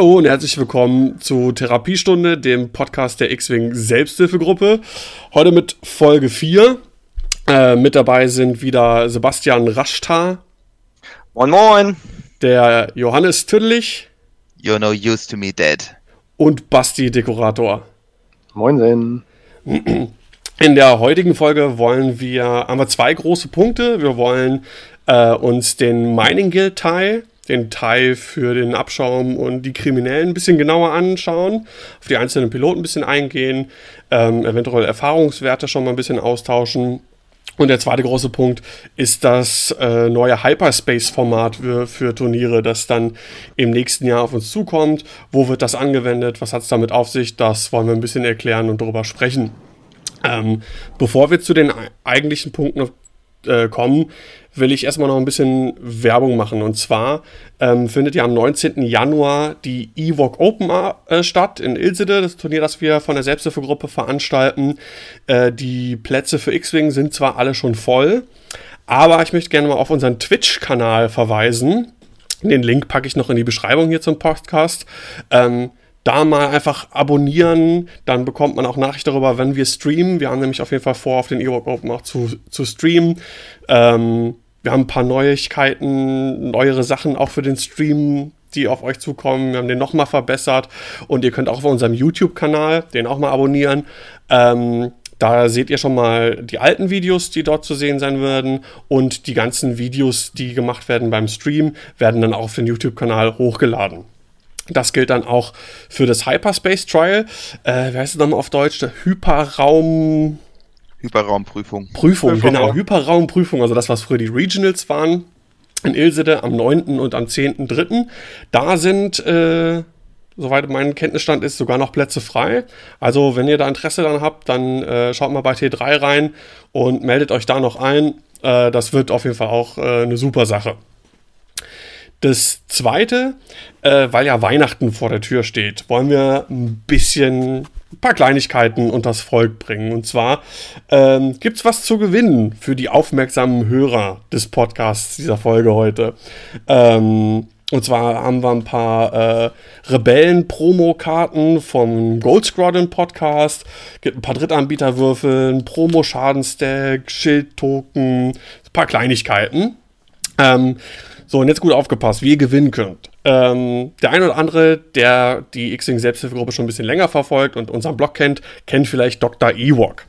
Hallo und herzlich willkommen zu Therapiestunde, dem Podcast der X-Wing Selbsthilfegruppe. Heute mit Folge 4. Äh, mit dabei sind wieder Sebastian Raschtar. Moin Moin. Der Johannes Tüdlich. You're no use to me dead. Und Basti Dekorator. Moin In der heutigen Folge wollen wir, haben wir zwei große Punkte. Wir wollen äh, uns den Mining Guild Teil, den Teil für den Abschaum und die Kriminellen ein bisschen genauer anschauen, auf die einzelnen Piloten ein bisschen eingehen, ähm, eventuell Erfahrungswerte schon mal ein bisschen austauschen. Und der zweite große Punkt ist das äh, neue Hyperspace-Format für, für, Turniere, das dann im nächsten Jahr auf uns zukommt. Wo wird das angewendet? Was hat es damit auf sich? Das wollen wir ein bisschen erklären und darüber sprechen. Ähm, bevor wir zu den eigentlichen Punkten äh, kommen, will ich erstmal noch ein bisschen Werbung machen. Und zwar ähm, findet ja am 19. Januar die Ewok Open äh, statt in Ilsede, das Turnier, das wir von der Selbsthilfegruppe veranstalten. Äh, die Plätze für X-Wing sind zwar alle schon voll, aber ich möchte gerne mal auf unseren Twitch-Kanal verweisen. Den Link packe ich noch in die Beschreibung hier zum Podcast. Ähm, da mal einfach abonnieren, dann bekommt man auch Nachricht darüber, wenn wir streamen. Wir haben nämlich auf jeden Fall vor, auf den Ewok Open auch zu, zu streamen. Ähm, wir haben ein paar Neuigkeiten, neuere Sachen auch für den Stream, die auf euch zukommen. Wir haben den nochmal verbessert und ihr könnt auch auf unserem YouTube-Kanal den auch mal abonnieren. Ähm, da seht ihr schon mal die alten Videos, die dort zu sehen sein werden. Und die ganzen Videos, die gemacht werden beim Stream, werden dann auch auf den YouTube-Kanal hochgeladen. Das gilt dann auch für das Hyperspace Trial. Äh, wie heißt es nochmal auf Deutsch? Hyperraum. Hyperraumprüfung. Prüfung, Prüfung genau. Hyperraumprüfung, also das, was früher die Regionals waren. In Ilsede am 9. und am 10.3. Da sind, äh, soweit mein Kenntnisstand ist, sogar noch Plätze frei. Also, wenn ihr da Interesse daran habt, dann äh, schaut mal bei T3 rein und meldet euch da noch ein. Äh, das wird auf jeden Fall auch äh, eine super Sache. Das zweite, äh, weil ja Weihnachten vor der Tür steht, wollen wir ein bisschen ein paar Kleinigkeiten unters Volk bringen. Und zwar ähm, gibt es was zu gewinnen für die aufmerksamen Hörer des Podcasts dieser Folge heute. Ähm, und zwar haben wir ein paar äh, Rebellen-Promo-Karten vom Gold Squadron Podcast, gibt ein paar Drittanbieterwürfel, ein Promo-Schadenstack, Schildtoken, ein paar Kleinigkeiten. Ähm, so, und jetzt gut aufgepasst, wie ihr gewinnen könnt. Ähm, der ein oder andere, der die X-Wing Selbsthilfegruppe schon ein bisschen länger verfolgt und unseren Blog kennt, kennt vielleicht Dr. Ewok.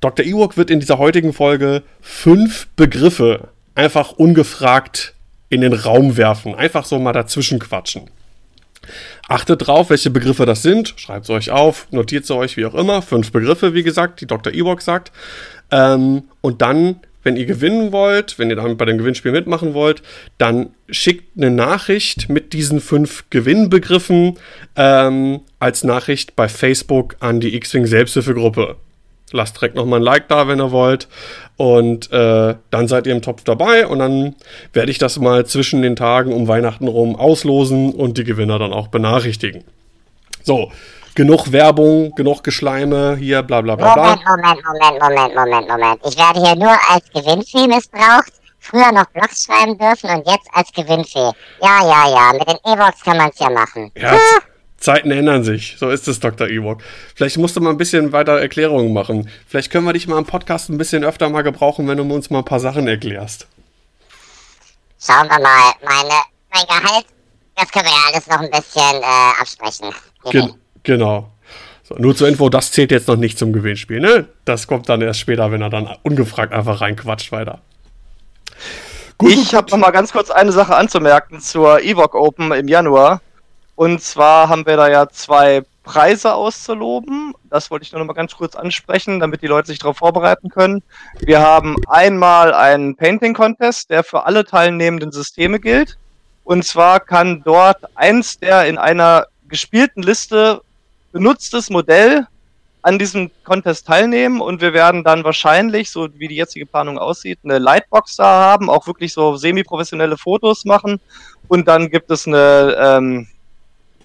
Dr. Ewok wird in dieser heutigen Folge fünf Begriffe einfach ungefragt in den Raum werfen. Einfach so mal dazwischen quatschen. Achtet drauf, welche Begriffe das sind. Schreibt sie euch auf, notiert sie euch, wie auch immer. Fünf Begriffe, wie gesagt, die Dr. Ewok sagt. Ähm, und dann wenn ihr gewinnen wollt, wenn ihr damit bei dem Gewinnspiel mitmachen wollt, dann schickt eine Nachricht mit diesen fünf Gewinnbegriffen ähm, als Nachricht bei Facebook an die X-Wing Selbsthilfegruppe. Lasst direkt nochmal ein Like da, wenn ihr wollt. Und äh, dann seid ihr im Topf dabei. Und dann werde ich das mal zwischen den Tagen um Weihnachten rum auslosen und die Gewinner dann auch benachrichtigen. So, genug Werbung, genug Geschleime, hier bla bla bla. Moment, Moment, Moment, Moment, Moment, Moment. Ich werde hier nur als Gewinnfee missbraucht, früher noch Blogs schreiben dürfen und jetzt als Gewinnfee. Ja, ja, ja, mit den E-Box kann man es ja machen. Ja, ah. Zeiten ändern sich. So ist es, Dr. Ewok. Vielleicht musst du mal ein bisschen weiter Erklärungen machen. Vielleicht können wir dich mal im Podcast ein bisschen öfter mal gebrauchen, wenn du uns mal ein paar Sachen erklärst. Schauen wir mal. Meine, mein Gehalt, das können wir ja alles noch ein bisschen äh, absprechen. Gen Genau. So, nur zur Info, das zählt jetzt noch nicht zum Gewinnspiel, ne? Das kommt dann erst später, wenn er dann ungefragt einfach reinquatscht weiter. Gut, ich habe noch mal ganz kurz eine Sache anzumerken zur Evoc Open im Januar. Und zwar haben wir da ja zwei Preise auszuloben. Das wollte ich nur noch mal ganz kurz ansprechen, damit die Leute sich darauf vorbereiten können. Wir haben einmal einen Painting Contest, der für alle teilnehmenden Systeme gilt. Und zwar kann dort eins der in einer gespielten Liste benutztes Modell an diesem Contest teilnehmen und wir werden dann wahrscheinlich, so wie die jetzige Planung aussieht, eine Lightbox da haben, auch wirklich so semi-professionelle Fotos machen. Und dann gibt es eine ähm,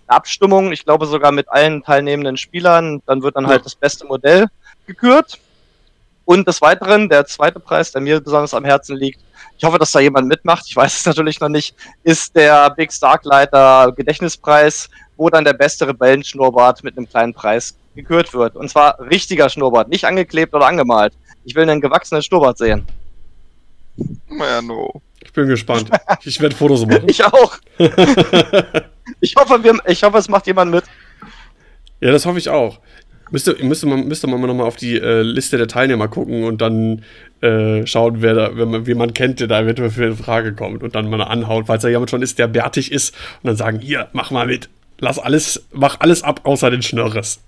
Abstimmung, ich glaube sogar mit allen teilnehmenden Spielern, dann wird dann halt das beste Modell gekürt. Und des Weiteren, der zweite Preis, der mir besonders am Herzen liegt, ich hoffe, dass da jemand mitmacht, ich weiß es natürlich noch nicht, ist der Big Starkleiter Gedächtnispreis, wo dann der beste Rebellenschnurrbart mit einem kleinen Preis gekürt wird. Und zwar richtiger Schnurrbart, nicht angeklebt oder angemalt. Ich will einen gewachsenen Schnurrbart sehen. Ja, no. Ich bin gespannt. Ich werde Fotos machen. ich auch. ich, hoffe, wir, ich hoffe, es macht jemand mit. Ja, das hoffe ich auch. Müsste, müsste, man, müsste man nochmal auf die äh, Liste der Teilnehmer gucken und dann äh, schauen, wer da, wer man, wie man kennt, der da eventuell für eine Frage kommt und dann mal anhauen, falls da jemand schon ist, der bärtig ist und dann sagen, hier, mach mal mit. Lass alles, mach alles ab, außer den Schnörres.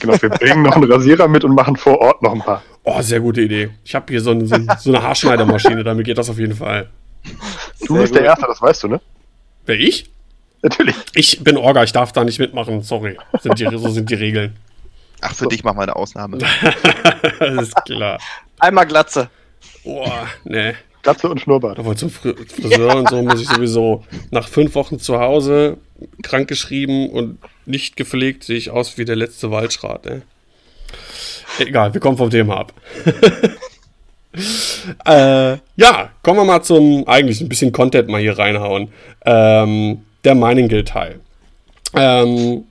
Genau, wir bringen noch einen Rasierer mit und machen vor Ort noch ein paar. Oh, sehr gute Idee. Ich habe hier so, ein, so, so, eine Haarschneidermaschine, damit geht das auf jeden Fall. Du bist der Erste, das weißt du, ne? Wer ich? Natürlich. Ich bin Orga, ich darf da nicht mitmachen, sorry. Sind die, so sind die Regeln. Ach, für so. dich machen wir eine Ausnahme. das ist klar. Einmal Glatze. Boah, ne. Glatze und Schnurrbart. Aber zum Friseur und so muss ich sowieso nach fünf Wochen zu Hause krankgeschrieben und nicht gepflegt, sehe ich aus wie der letzte Waldschrat. Ne? Egal, wir kommen vom Thema ab. äh, ja, kommen wir mal zum eigentlich ein bisschen Content mal hier reinhauen. Ähm, der Mining Guild Teil. Ähm,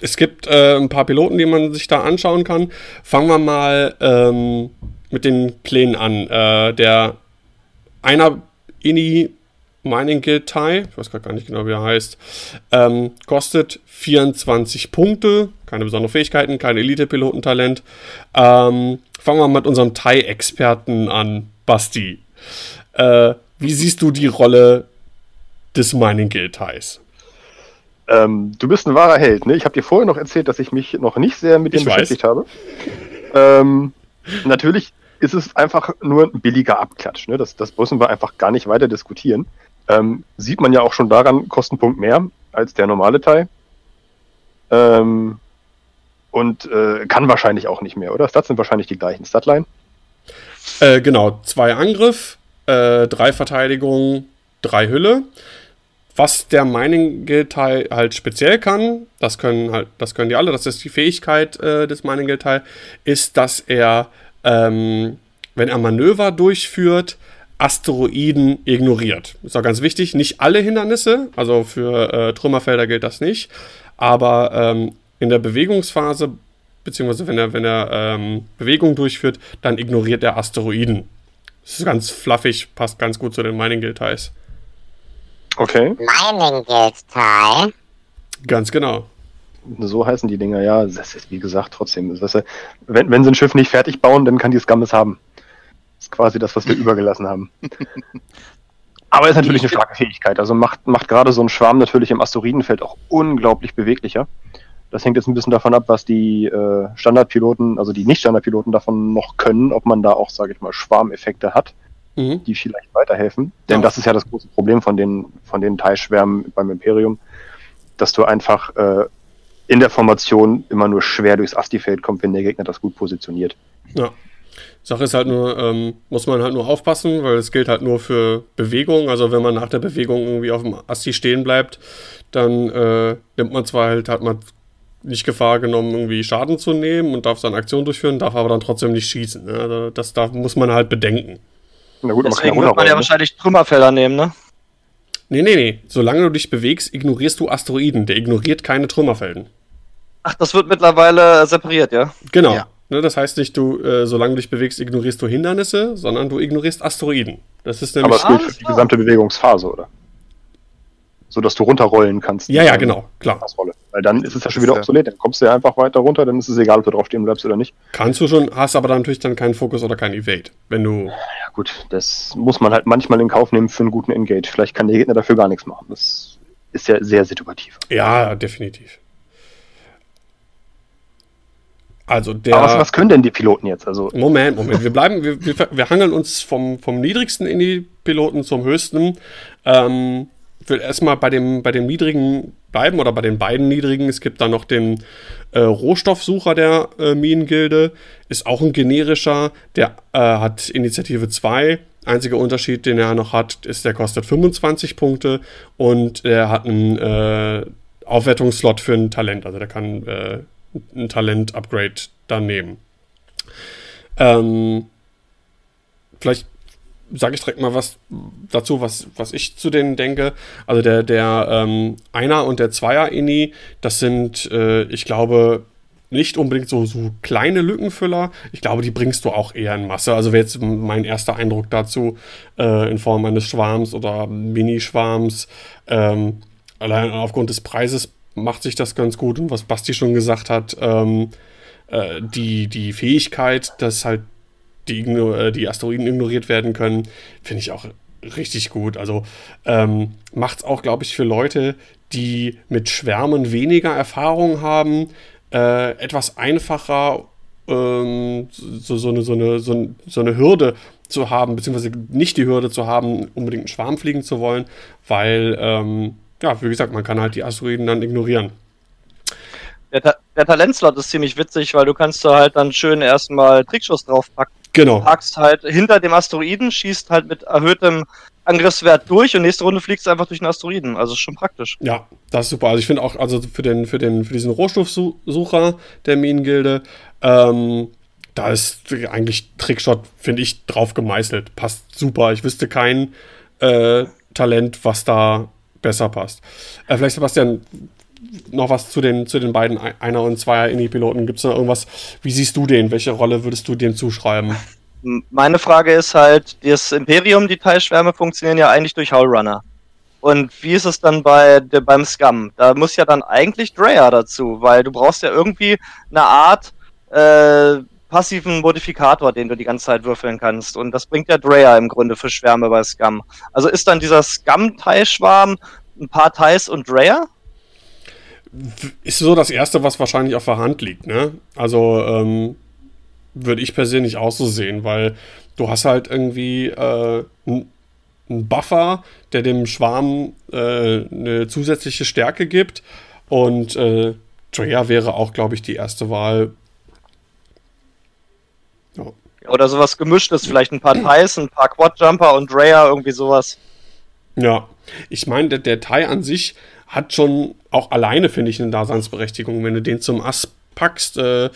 es gibt äh, ein paar Piloten, die man sich da anschauen kann. Fangen wir mal ähm, mit den Plänen an. Äh, der einer Ini Mining Guild Tai, ich weiß gerade gar nicht genau, wie er heißt, ähm, kostet 24 Punkte, keine besonderen Fähigkeiten, kein Elite-Pilotentalent. Ähm, fangen wir mit unserem Tai-Experten an, Basti. Äh, wie siehst du die Rolle des Mining Guild Tais? Ähm, du bist ein wahrer Held, ne? Ich habe dir vorher noch erzählt, dass ich mich noch nicht sehr mit dem beschäftigt habe. Ähm, natürlich ist es einfach nur ein billiger Abklatsch. Ne? Das, das müssen wir einfach gar nicht weiter diskutieren. Ähm, sieht man ja auch schon daran, Kostenpunkt mehr als der normale Teil. Ähm, und äh, kann wahrscheinlich auch nicht mehr, oder? Stats sind wahrscheinlich die gleichen. Statline? Äh, genau, zwei Angriff, äh, drei Verteidigung, drei Hülle. Was der Mining Guild Teil halt speziell kann, das können halt, das können die alle, das ist die Fähigkeit äh, des Mining Guild Teil, ist, dass er, ähm, wenn er Manöver durchführt, Asteroiden ignoriert. Ist auch ganz wichtig, nicht alle Hindernisse, also für äh, Trümmerfelder gilt das nicht, aber ähm, in der Bewegungsphase, beziehungsweise wenn er, wenn er ähm, Bewegung durchführt, dann ignoriert er Asteroiden. Das ist ganz fluffig, passt ganz gut zu den Mining Guild Teils. Okay. Mining Guild Teil. Ganz genau. So heißen die Dinger, ja. Das ist, wie gesagt, trotzdem. Das ist, wenn, wenn sie ein Schiff nicht fertig bauen, dann kann die Skammes haben. Ist quasi das, was wir übergelassen haben. Aber ist natürlich eine starke Fähigkeit. Also macht, macht gerade so ein Schwarm natürlich im Asteroidenfeld auch unglaublich beweglicher. Das hängt jetzt ein bisschen davon ab, was die äh, Standardpiloten, also die Nicht-Standardpiloten davon noch können, ob man da auch, sage ich mal, Schwarmeffekte hat mhm. die vielleicht weiterhelfen. Denn ja. das ist ja das große Problem von den, von den Teilschwärmen beim Imperium, dass du einfach äh, in der Formation immer nur schwer durchs Asti-Feld kommt, wenn der Gegner das gut positioniert. Ja. Sache ist halt nur, ähm, muss man halt nur aufpassen, weil es gilt halt nur für Bewegung. Also wenn man nach der Bewegung irgendwie auf dem Asti stehen bleibt, dann äh, nimmt man zwar halt, hat man nicht Gefahr genommen, irgendwie Schaden zu nehmen und darf seine Aktion durchführen, darf aber dann trotzdem nicht schießen. Ne? Also das darf, muss man halt bedenken. Na gut, Deswegen wird man ja ne? wahrscheinlich Trümmerfelder nehmen, ne? Nee, nee, nee. Solange du dich bewegst, ignorierst du Asteroiden. Der ignoriert keine Trümmerfelden. Ach, das wird mittlerweile separiert, ja? Genau. Ja. Ne, das heißt nicht, du, äh, solange du dich bewegst, ignorierst du Hindernisse, sondern du ignorierst Asteroiden. Das ist nämlich. Aber es gilt für die gesamte Bewegungsphase, oder? So dass du runterrollen kannst. Ja, ja, genau, klar. Weil dann ist es ja schon wieder obsolet. Dann kommst du ja einfach weiter runter, dann ist es egal, ob du drauf stehen bleibst oder nicht. Kannst du schon, hast aber dann natürlich dann keinen Fokus oder kein Evade. Wenn du. Ja, gut, das muss man halt manchmal in Kauf nehmen für einen guten Engage. Vielleicht kann der Gegner dafür gar nichts machen. Das ist ja sehr situativ. Ja, definitiv. Also der. Aber was, was, können denn die Piloten jetzt? Also Moment, Moment. Wir bleiben, wir, wir, wir hangeln uns vom, vom niedrigsten in die Piloten zum höchsten. Ähm, ich will erstmal bei dem, bei dem niedrigen bleiben oder bei den beiden niedrigen. Es gibt da noch den äh, Rohstoffsucher der äh, Minengilde. Ist auch ein generischer. Der äh, hat Initiative 2. Einziger Unterschied, den er noch hat, ist, der kostet 25 Punkte und er hat einen äh, Aufwertungsslot für ein Talent. Also der kann äh, ein Talent-Upgrade dann nehmen. Ähm, vielleicht sage ich direkt mal was dazu, was, was ich zu denen denke. Also der, der ähm, Einer- und der Zweier-Ini, das sind, äh, ich glaube, nicht unbedingt so, so kleine Lückenfüller. Ich glaube, die bringst du auch eher in Masse. Also wäre jetzt mein erster Eindruck dazu äh, in Form eines Schwarms oder Mini-Schwarms. Ähm, allein aufgrund des Preises macht sich das ganz gut. Und was Basti schon gesagt hat, ähm, äh, die, die Fähigkeit, dass halt die, äh, die Asteroiden ignoriert werden können, finde ich auch richtig gut. Also ähm, macht es auch, glaube ich, für Leute, die mit Schwärmen weniger Erfahrung haben, äh, etwas einfacher ähm, so, so, eine, so, eine, so, so eine Hürde zu haben, beziehungsweise nicht die Hürde zu haben, unbedingt einen Schwarm fliegen zu wollen, weil, ähm, ja, wie gesagt, man kann halt die Asteroiden dann ignorieren. Der, Ta der Talentslot ist ziemlich witzig, weil du kannst da halt dann schön erstmal Trickschuss draufpacken. Genau. Packst halt hinter dem Asteroiden, schießt halt mit erhöhtem Angriffswert durch und nächste Runde fliegst du einfach durch den Asteroiden. Also ist schon praktisch. Ja, das ist super. Also ich finde auch, also für den, für den, für diesen Rohstoffsucher der Minengilde, ähm, da ist eigentlich Trickshot, finde ich, drauf gemeißelt. Passt super. Ich wüsste kein äh, Talent, was da besser passt. Äh, vielleicht, Sebastian, noch was zu den, zu den beiden Einer- und Zweier-Indie-Piloten. Gibt es noch irgendwas? Wie siehst du den? Welche Rolle würdest du dem zuschreiben? Meine Frage ist halt, das Imperium, die Teilschwärme funktionieren ja eigentlich durch Howlrunner. Und wie ist es dann bei beim Scum? Da muss ja dann eigentlich Dreyer dazu, weil du brauchst ja irgendwie eine Art äh, passiven Modifikator, den du die ganze Zeit würfeln kannst. Und das bringt ja Dreyer im Grunde für Schwärme bei Scum. Also ist dann dieser Scum-Teilschwarm ein paar Teils und Dreyer? Ist so das Erste, was wahrscheinlich auf der Hand liegt, ne? Also, ähm, würde ich persönlich auch so sehen, weil du hast halt irgendwie äh, einen Buffer, der dem Schwarm äh, eine zusätzliche Stärke gibt. Und äh, Drea wäre auch, glaube ich, die erste Wahl. Oder sowas gemischtes, vielleicht ein paar Thais, ein paar Quadjumper und Drea, irgendwie sowas. Ja, ich meine, der, der Thai an sich hat schon auch alleine, finde ich, eine Daseinsberechtigung. Wenn du den zum Ass packst, äh,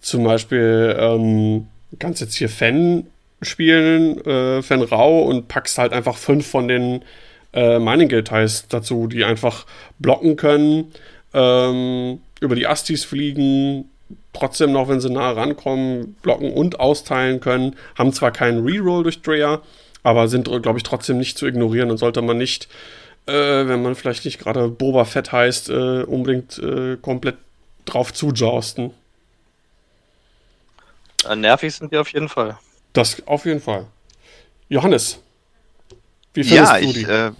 zum Beispiel ähm, kannst jetzt hier Fan spielen, äh, Fan Rau und packst halt einfach fünf von den äh, Mining Details dazu, die einfach blocken können, ähm, über die Astis fliegen, trotzdem noch, wenn sie nah rankommen, blocken und austeilen können, haben zwar keinen Reroll durch Dreyer, aber sind, glaube ich, trotzdem nicht zu ignorieren und sollte man nicht, äh, wenn man vielleicht nicht gerade Boba Fett heißt, äh, unbedingt äh, komplett drauf zujausten. Äh, nervig sind die auf jeden Fall. Das auf jeden Fall. Johannes, wie findest ja, du die? Ja, äh,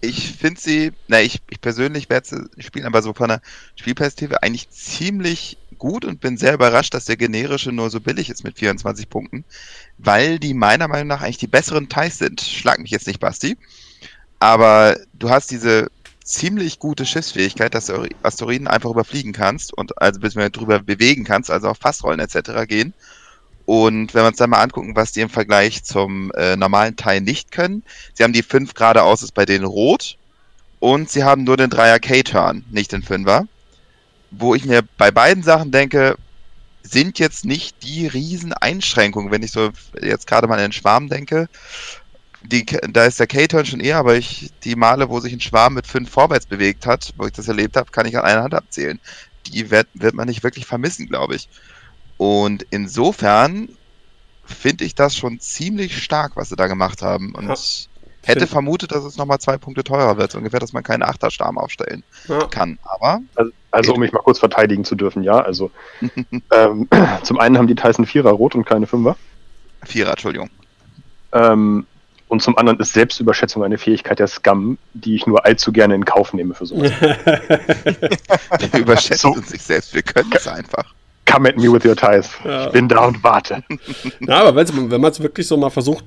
ich finde sie, na, ich, ich persönlich werde sie spielen, aber so von der Spielperspektive eigentlich ziemlich gut und bin sehr überrascht, dass der generische nur so billig ist mit 24 Punkten, weil die meiner Meinung nach eigentlich die besseren Teils sind. Schlag mich jetzt nicht, Basti. Aber du hast diese ziemlich gute Schiffsfähigkeit, dass du Asteroiden einfach überfliegen kannst und also bis du drüber bewegen kannst, also auf Fassrollen etc. gehen. Und wenn wir uns dann mal angucken, was die im Vergleich zum äh, normalen Teil nicht können, sie haben die 5 geradeaus ist bei denen rot und sie haben nur den 3er K-Turn, nicht den 5er. Wo ich mir bei beiden Sachen denke, sind jetzt nicht die riesen Einschränkungen, wenn ich so jetzt gerade mal in den Schwarm denke. Die, da ist der K-Turn schon eher, aber ich, die Male, wo sich ein Schwarm mit 5 vorwärts bewegt hat, wo ich das erlebt habe, kann ich an einer Hand abzählen. Die wird, wird man nicht wirklich vermissen, glaube ich. Und insofern finde ich das schon ziemlich stark, was sie da gemacht haben. Und ja, hätte vermutet, dass es nochmal zwei Punkte teurer wird, so ungefähr, dass man keinen Achterstarm aufstellen ja. kann. Aber. Also, also, um mich mal kurz verteidigen zu dürfen, ja. Also ähm, zum einen haben die Tyson Vierer rot und keine Fünfer. Vierer, Entschuldigung. Ähm, und zum anderen ist Selbstüberschätzung eine Fähigkeit der Scum, die ich nur allzu gerne in Kauf nehme für sowas. Wir überschätzen so. sich selbst, wir können es einfach. Come at me with your ties. Ja. Ich bin da und warte. Ja, aber wenn man es wirklich so mal versucht,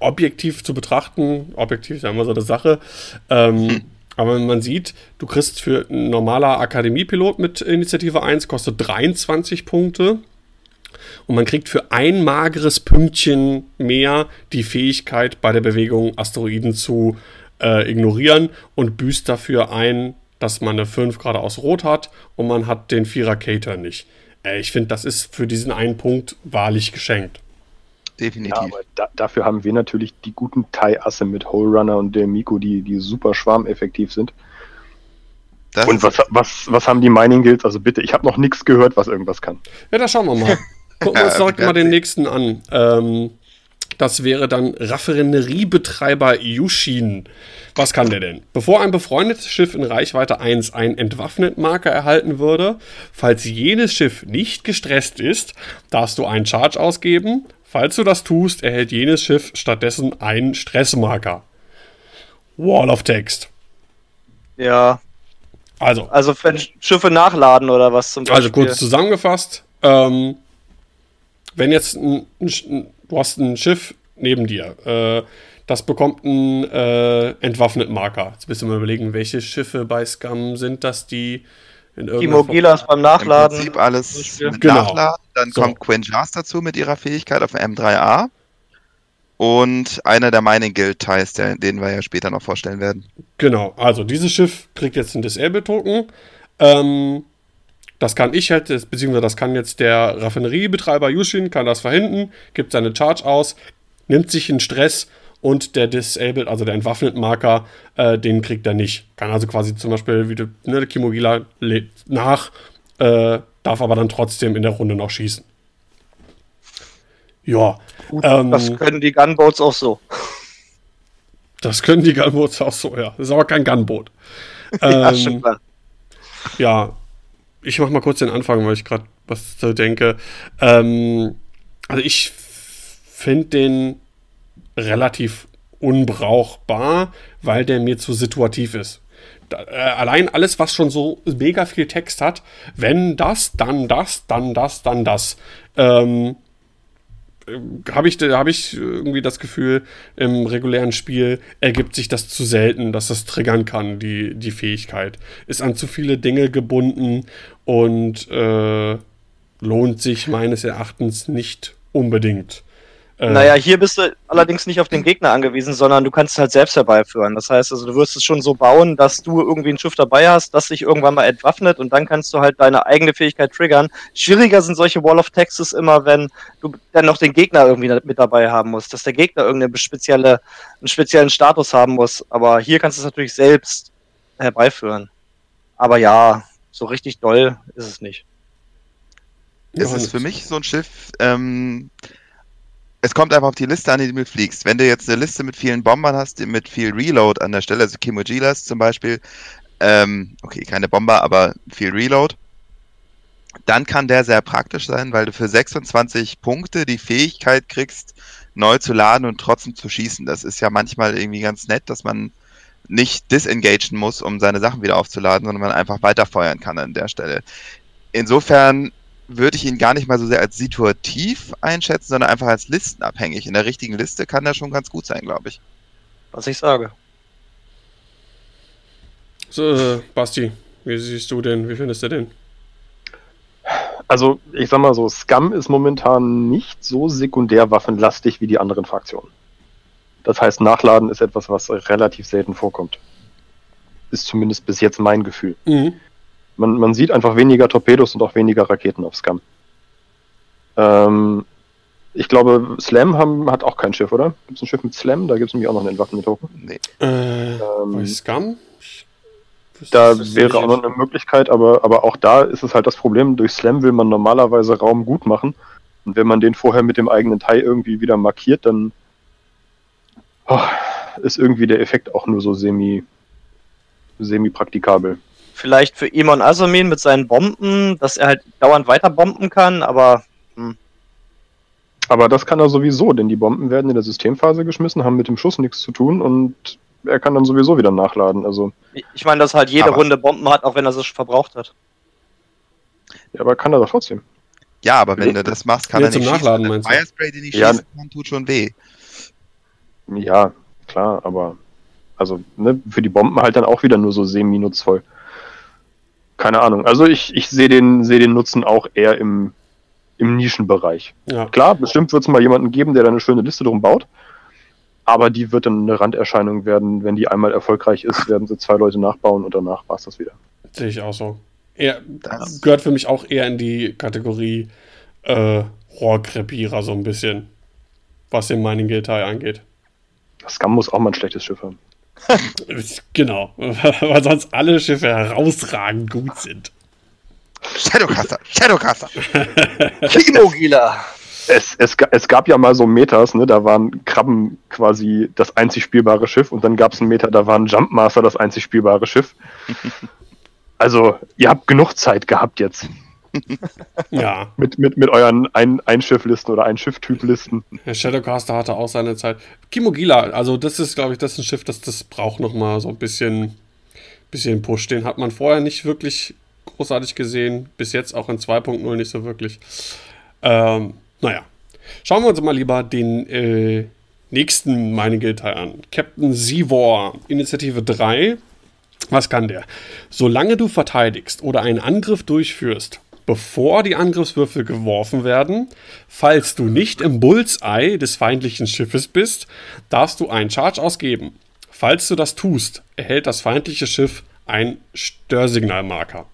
objektiv zu betrachten, objektiv ist ja immer so eine Sache, ähm, hm. aber man sieht, du kriegst für ein normaler Akademiepilot mit Initiative 1, kostet 23 Punkte. Und man kriegt für ein mageres Pünktchen mehr die Fähigkeit, bei der Bewegung Asteroiden zu äh, ignorieren und büßt dafür ein, dass man eine 5 gerade aus Rot hat und man hat den 4er Cater nicht. Äh, ich finde, das ist für diesen einen Punkt wahrlich geschenkt. Definitiv. Ja, aber da, dafür haben wir natürlich die guten Thai-Asse mit Hole Runner und der Miko, die, die super schwarmeffektiv sind. Das und was, was, was haben die Mining Guilds? Also bitte, ich habe noch nichts gehört, was irgendwas kann. Ja, da schauen wir mal. Gucken wir uns direkt mal den nächsten an. Ähm, das wäre dann Raffineriebetreiber Yushin. Was kann der denn? Bevor ein befreundetes Schiff in Reichweite 1 ein Entwaffnet-Marker erhalten würde, falls jenes Schiff nicht gestresst ist, darfst du einen Charge ausgeben. Falls du das tust, erhält jenes Schiff stattdessen einen Stressmarker. Wall of Text. Ja. Also. Also wenn Schiffe nachladen oder was zum Beispiel. Also kurz zusammengefasst, ähm, wenn jetzt ein, ein, du hast ein Schiff neben dir, äh, das bekommt einen äh, entwaffneten Marker. Jetzt müssen wir mal überlegen, welche Schiffe bei Scum sind das, die in Kimogilas beim Nachladen. Im Prinzip alles genau. Nachladen. Dann so. kommt Quen Jars dazu mit ihrer Fähigkeit auf dem M3A. Und einer der Mining Guild Ties, den wir ja später noch vorstellen werden. Genau, also dieses Schiff kriegt jetzt einen Disable-Token. Ähm, das kann ich halt, beziehungsweise das kann jetzt der Raffineriebetreiber Yushin, kann das verhindern, gibt seine Charge aus, nimmt sich einen Stress und der Disabled, also der entwaffnete Marker, äh, den kriegt er nicht. Kann also quasi zum Beispiel, wie du, ne, der Kimogila lädt nach, äh, darf aber dann trotzdem in der Runde noch schießen. Ja. Gut, ähm, das können die Gunboats auch so. Das können die Gunboats auch so, ja. Das ist aber kein Gunboat. ja, ähm, ja, ich mach mal kurz den Anfang, weil ich gerade was so denke. Ähm, also ich finde den relativ unbrauchbar, weil der mir zu situativ ist. Äh, allein alles, was schon so mega viel Text hat, wenn das, dann das, dann das, dann das. Ähm, habe ich, hab ich irgendwie das Gefühl, im regulären Spiel ergibt sich das zu selten, dass das triggern kann, die, die Fähigkeit. Ist an zu viele Dinge gebunden und äh, lohnt sich meines Erachtens nicht unbedingt. Äh, naja, hier bist du allerdings nicht auf den Gegner angewiesen, sondern du kannst es halt selbst herbeiführen. Das heißt also, du wirst es schon so bauen, dass du irgendwie ein Schiff dabei hast, das sich irgendwann mal entwaffnet und dann kannst du halt deine eigene Fähigkeit triggern. Schwieriger sind solche Wall of Texas immer, wenn du dann noch den Gegner irgendwie mit dabei haben musst, dass der Gegner irgendeine spezielle, einen speziellen Status haben muss. Aber hier kannst du es natürlich selbst herbeiführen. Aber ja, so richtig doll ist es nicht. Es ist für mich so ein Schiff, ähm, es kommt einfach auf die Liste an, die du mitfliegst. Wenn du jetzt eine Liste mit vielen Bombern hast, mit viel Reload an der Stelle, also Kimojilas zum Beispiel, ähm, okay, keine Bomber, aber viel Reload, dann kann der sehr praktisch sein, weil du für 26 Punkte die Fähigkeit kriegst, neu zu laden und trotzdem zu schießen. Das ist ja manchmal irgendwie ganz nett, dass man nicht disengagen muss, um seine Sachen wieder aufzuladen, sondern man einfach weiterfeuern kann an der Stelle. Insofern würde ich ihn gar nicht mal so sehr als situativ einschätzen, sondern einfach als listenabhängig. In der richtigen Liste kann er schon ganz gut sein, glaube ich. Was ich sage. So, äh, Basti, wie siehst du denn? Wie findest du den? Also, ich sag mal so, Scum ist momentan nicht so sekundärwaffenlastig wie die anderen Fraktionen. Das heißt, Nachladen ist etwas, was relativ selten vorkommt. Ist zumindest bis jetzt mein Gefühl. Mhm. Man, man sieht einfach weniger Torpedos und auch weniger Raketen auf Scum. Ähm, ich glaube, Slam haben, hat auch kein Schiff, oder? Gibt es ein Schiff mit Slam? Da gibt es nämlich auch noch einen entwaffneten Token. Nee. Äh, ähm, bei Scum? Da wäre auch noch eine Möglichkeit, aber, aber auch da ist es halt das Problem, durch Slam will man normalerweise Raum gut machen. Und wenn man den vorher mit dem eigenen Teil irgendwie wieder markiert, dann oh, ist irgendwie der Effekt auch nur so semi, semi praktikabel vielleicht für Imon Azumin mit seinen Bomben, dass er halt dauernd weiter bomben kann, aber. Hm. Aber das kann er sowieso, denn die Bomben werden in der Systemphase geschmissen, haben mit dem Schuss nichts zu tun und er kann dann sowieso wieder nachladen. Also. Ich meine, dass halt jede aber Runde Bomben hat, auch wenn er sie verbraucht hat. Ja, aber kann er doch trotzdem. Ja, aber wenn du das machst, kann ja, er nicht Nachladen, schießen. Firespray, den ich ja. schießen kann, tut schon weh. Ja, klar, aber also ne, für die Bomben halt dann auch wieder nur so semi-nutzvoll keine Ahnung. Also ich, ich sehe den, seh den Nutzen auch eher im, im Nischenbereich. Ja. Klar, bestimmt wird es mal jemanden geben, der da eine schöne Liste drum baut. Aber die wird dann eine Randerscheinung werden. Wenn die einmal erfolgreich ist, werden sie zwei Leute nachbauen und danach war es das wieder. Sehe ich auch so. eher, gehört für mich auch eher in die Kategorie äh, Rohrkrepierer so ein bisschen, was den Mining Guild angeht. Scum muss auch mal ein schlechtes Schiff haben. Genau, weil sonst alle Schiffe herausragend gut sind. Shadowcaster, Shadowcaster. Kimogila. Es, es, es gab ja mal so Metas, ne? da waren Krabben quasi das einzig spielbare Schiff und dann gab es einen Meta, da waren Jumpmaster das einzig spielbare Schiff. Also, ihr habt genug Zeit gehabt jetzt. Ja. Mit, mit, mit euren ein, Einschifflisten oder Einschifftyplisten. Der Shadowcaster hatte auch seine Zeit. Kimogila, also das ist, glaube ich, das ist ein Schiff, das, das braucht noch mal so ein bisschen, bisschen Push. Den hat man vorher nicht wirklich großartig gesehen. Bis jetzt auch in 2.0 nicht so wirklich. Ähm, naja. Schauen wir uns mal lieber den äh, nächsten Mining-Teil an. Captain Zivor, Initiative 3. Was kann der? Solange du verteidigst oder einen Angriff durchführst, bevor die Angriffswürfel geworfen werden, falls du nicht im Bullseye des feindlichen Schiffes bist, darfst du einen Charge ausgeben. Falls du das tust, erhält das feindliche Schiff ein Störsignalmarker.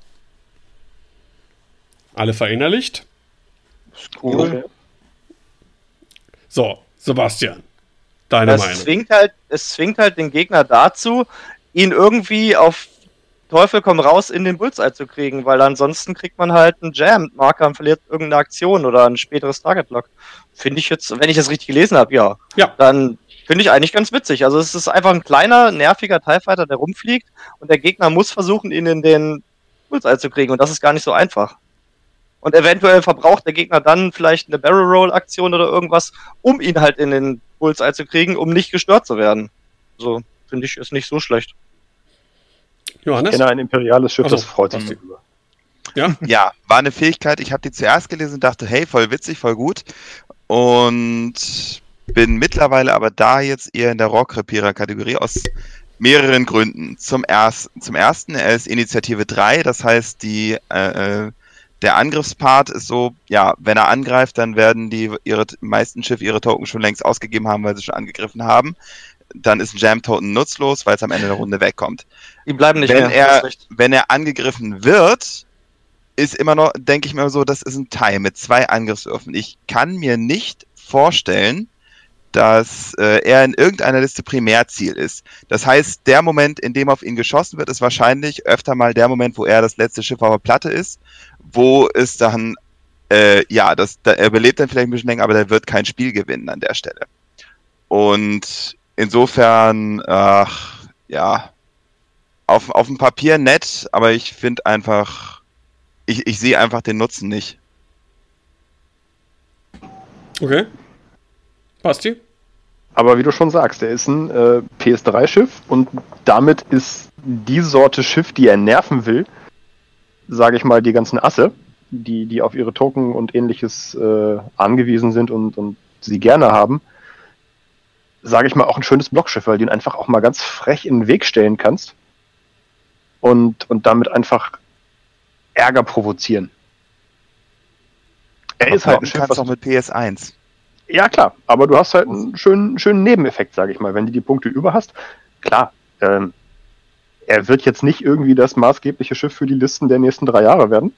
Alle verinnerlicht? Cool. So, Sebastian, deine das Meinung. Zwingt halt, es zwingt halt den Gegner dazu, ihn irgendwie auf Teufel komm raus in den Bullseye zu kriegen, weil ansonsten kriegt man halt einen Jam-Marker und verliert irgendeine Aktion oder ein späteres Target-Lock. Finde ich jetzt, wenn ich das richtig gelesen habe, ja. Ja. Dann finde ich eigentlich ganz witzig. Also es ist einfach ein kleiner, nerviger TIE Fighter, der rumfliegt und der Gegner muss versuchen, ihn in den Bullseye zu kriegen und das ist gar nicht so einfach. Und eventuell verbraucht der Gegner dann vielleicht eine Barrel Roll Aktion oder irgendwas, um ihn halt in den Bullseye zu kriegen, um nicht gestört zu werden. So, finde ich, ist nicht so schlecht. Johannes? Ich kenne ein imperiales Schiff, also, das freut sich darüber. Ja? ja, war eine Fähigkeit. Ich habe die zuerst gelesen und dachte, hey, voll witzig, voll gut. Und bin mittlerweile aber da jetzt eher in der Rock-Repierer-Kategorie aus mehreren Gründen. Zum, erst, zum ersten, er ist Initiative 3, das heißt, die äh, äh der Angriffspart ist so, ja, wenn er angreift, dann werden die ihre meisten Schiffe ihre Token schon längst ausgegeben haben, weil sie schon angegriffen haben. Dann ist ein Jam-Token nutzlos, weil es am Ende der Runde wegkommt. Die bleiben nicht wenn mehr. Er, wenn er angegriffen wird, ist immer noch, denke ich mir so, das ist ein Teil mit zwei Angriffswürfen. Ich kann mir nicht vorstellen, dass äh, er in irgendeiner Liste Primärziel ist. Das heißt, der Moment, in dem auf ihn geschossen wird, ist wahrscheinlich öfter mal der Moment, wo er das letzte Schiff auf der Platte ist wo es dann, äh, ja, das, da, er überlebt dann vielleicht ein bisschen länger, aber der wird kein Spiel gewinnen an der Stelle. Und insofern, ach, ja, auf, auf dem Papier nett, aber ich finde einfach, ich, ich sehe einfach den Nutzen nicht. Okay. Basti? Aber wie du schon sagst, er ist ein äh, PS3-Schiff und damit ist die Sorte Schiff, die er nerven will, sage ich mal, die ganzen Asse, die, die auf ihre Token und ähnliches äh, angewiesen sind und, und sie gerne haben, sage ich mal, auch ein schönes Blockschiff, weil du ihn einfach auch mal ganz frech in den Weg stellen kannst und, und damit einfach Ärger provozieren. Er ist halt ein Schiff, was auch mit PS1. Ja, klar, aber du hast halt einen schönen, schönen Nebeneffekt, sage ich mal. Wenn du die Punkte über hast, klar, ähm, er wird jetzt nicht irgendwie das maßgebliche Schiff für die Listen der nächsten drei Jahre werden.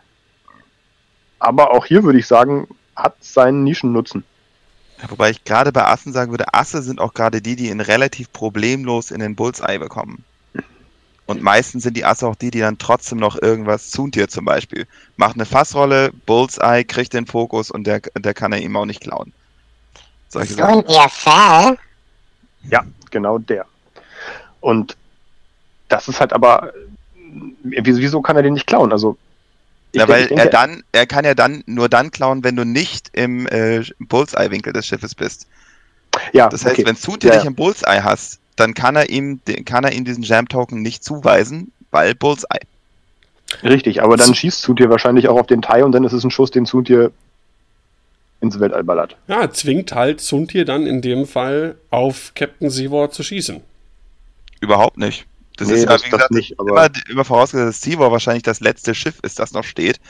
Aber auch hier würde ich sagen, hat seinen Nischennutzen. Ja, wobei ich gerade bei Assen sagen würde, Asse sind auch gerade die, die ihn relativ problemlos in den Bullseye bekommen. Und meistens sind die Asse auch die, die dann trotzdem noch irgendwas Zuntier zum Beispiel. Macht eine Fassrolle, Bullseye, kriegt den Fokus und der, der kann er ihm auch nicht klauen. Solche Zuntier Ja, genau der. Und das ist halt aber, wieso kann er den nicht klauen? Also ja, weil denke, er dann, er kann ja dann nur dann klauen, wenn du nicht im äh, Bullseye-Winkel des Schiffes bist. Ja. Das heißt, okay. wenn du ja, dich im Bullseye hast, dann kann er ihm, kann er ihm diesen Jam-Token nicht zuweisen, weil Bullseye. Richtig, aber dann schießt Zuntier wahrscheinlich auch auf den Tai und dann ist es ein Schuss, den Zuntier ins Weltall ballert. Ja, zwingt halt Zuntier dann in dem Fall auf Captain Sivor zu schießen. Überhaupt nicht. Das nee, ist ja, das, wie gesagt, nicht, immer, immer vorausgesetzt, dass Sivor wahrscheinlich das letzte Schiff ist, das noch steht.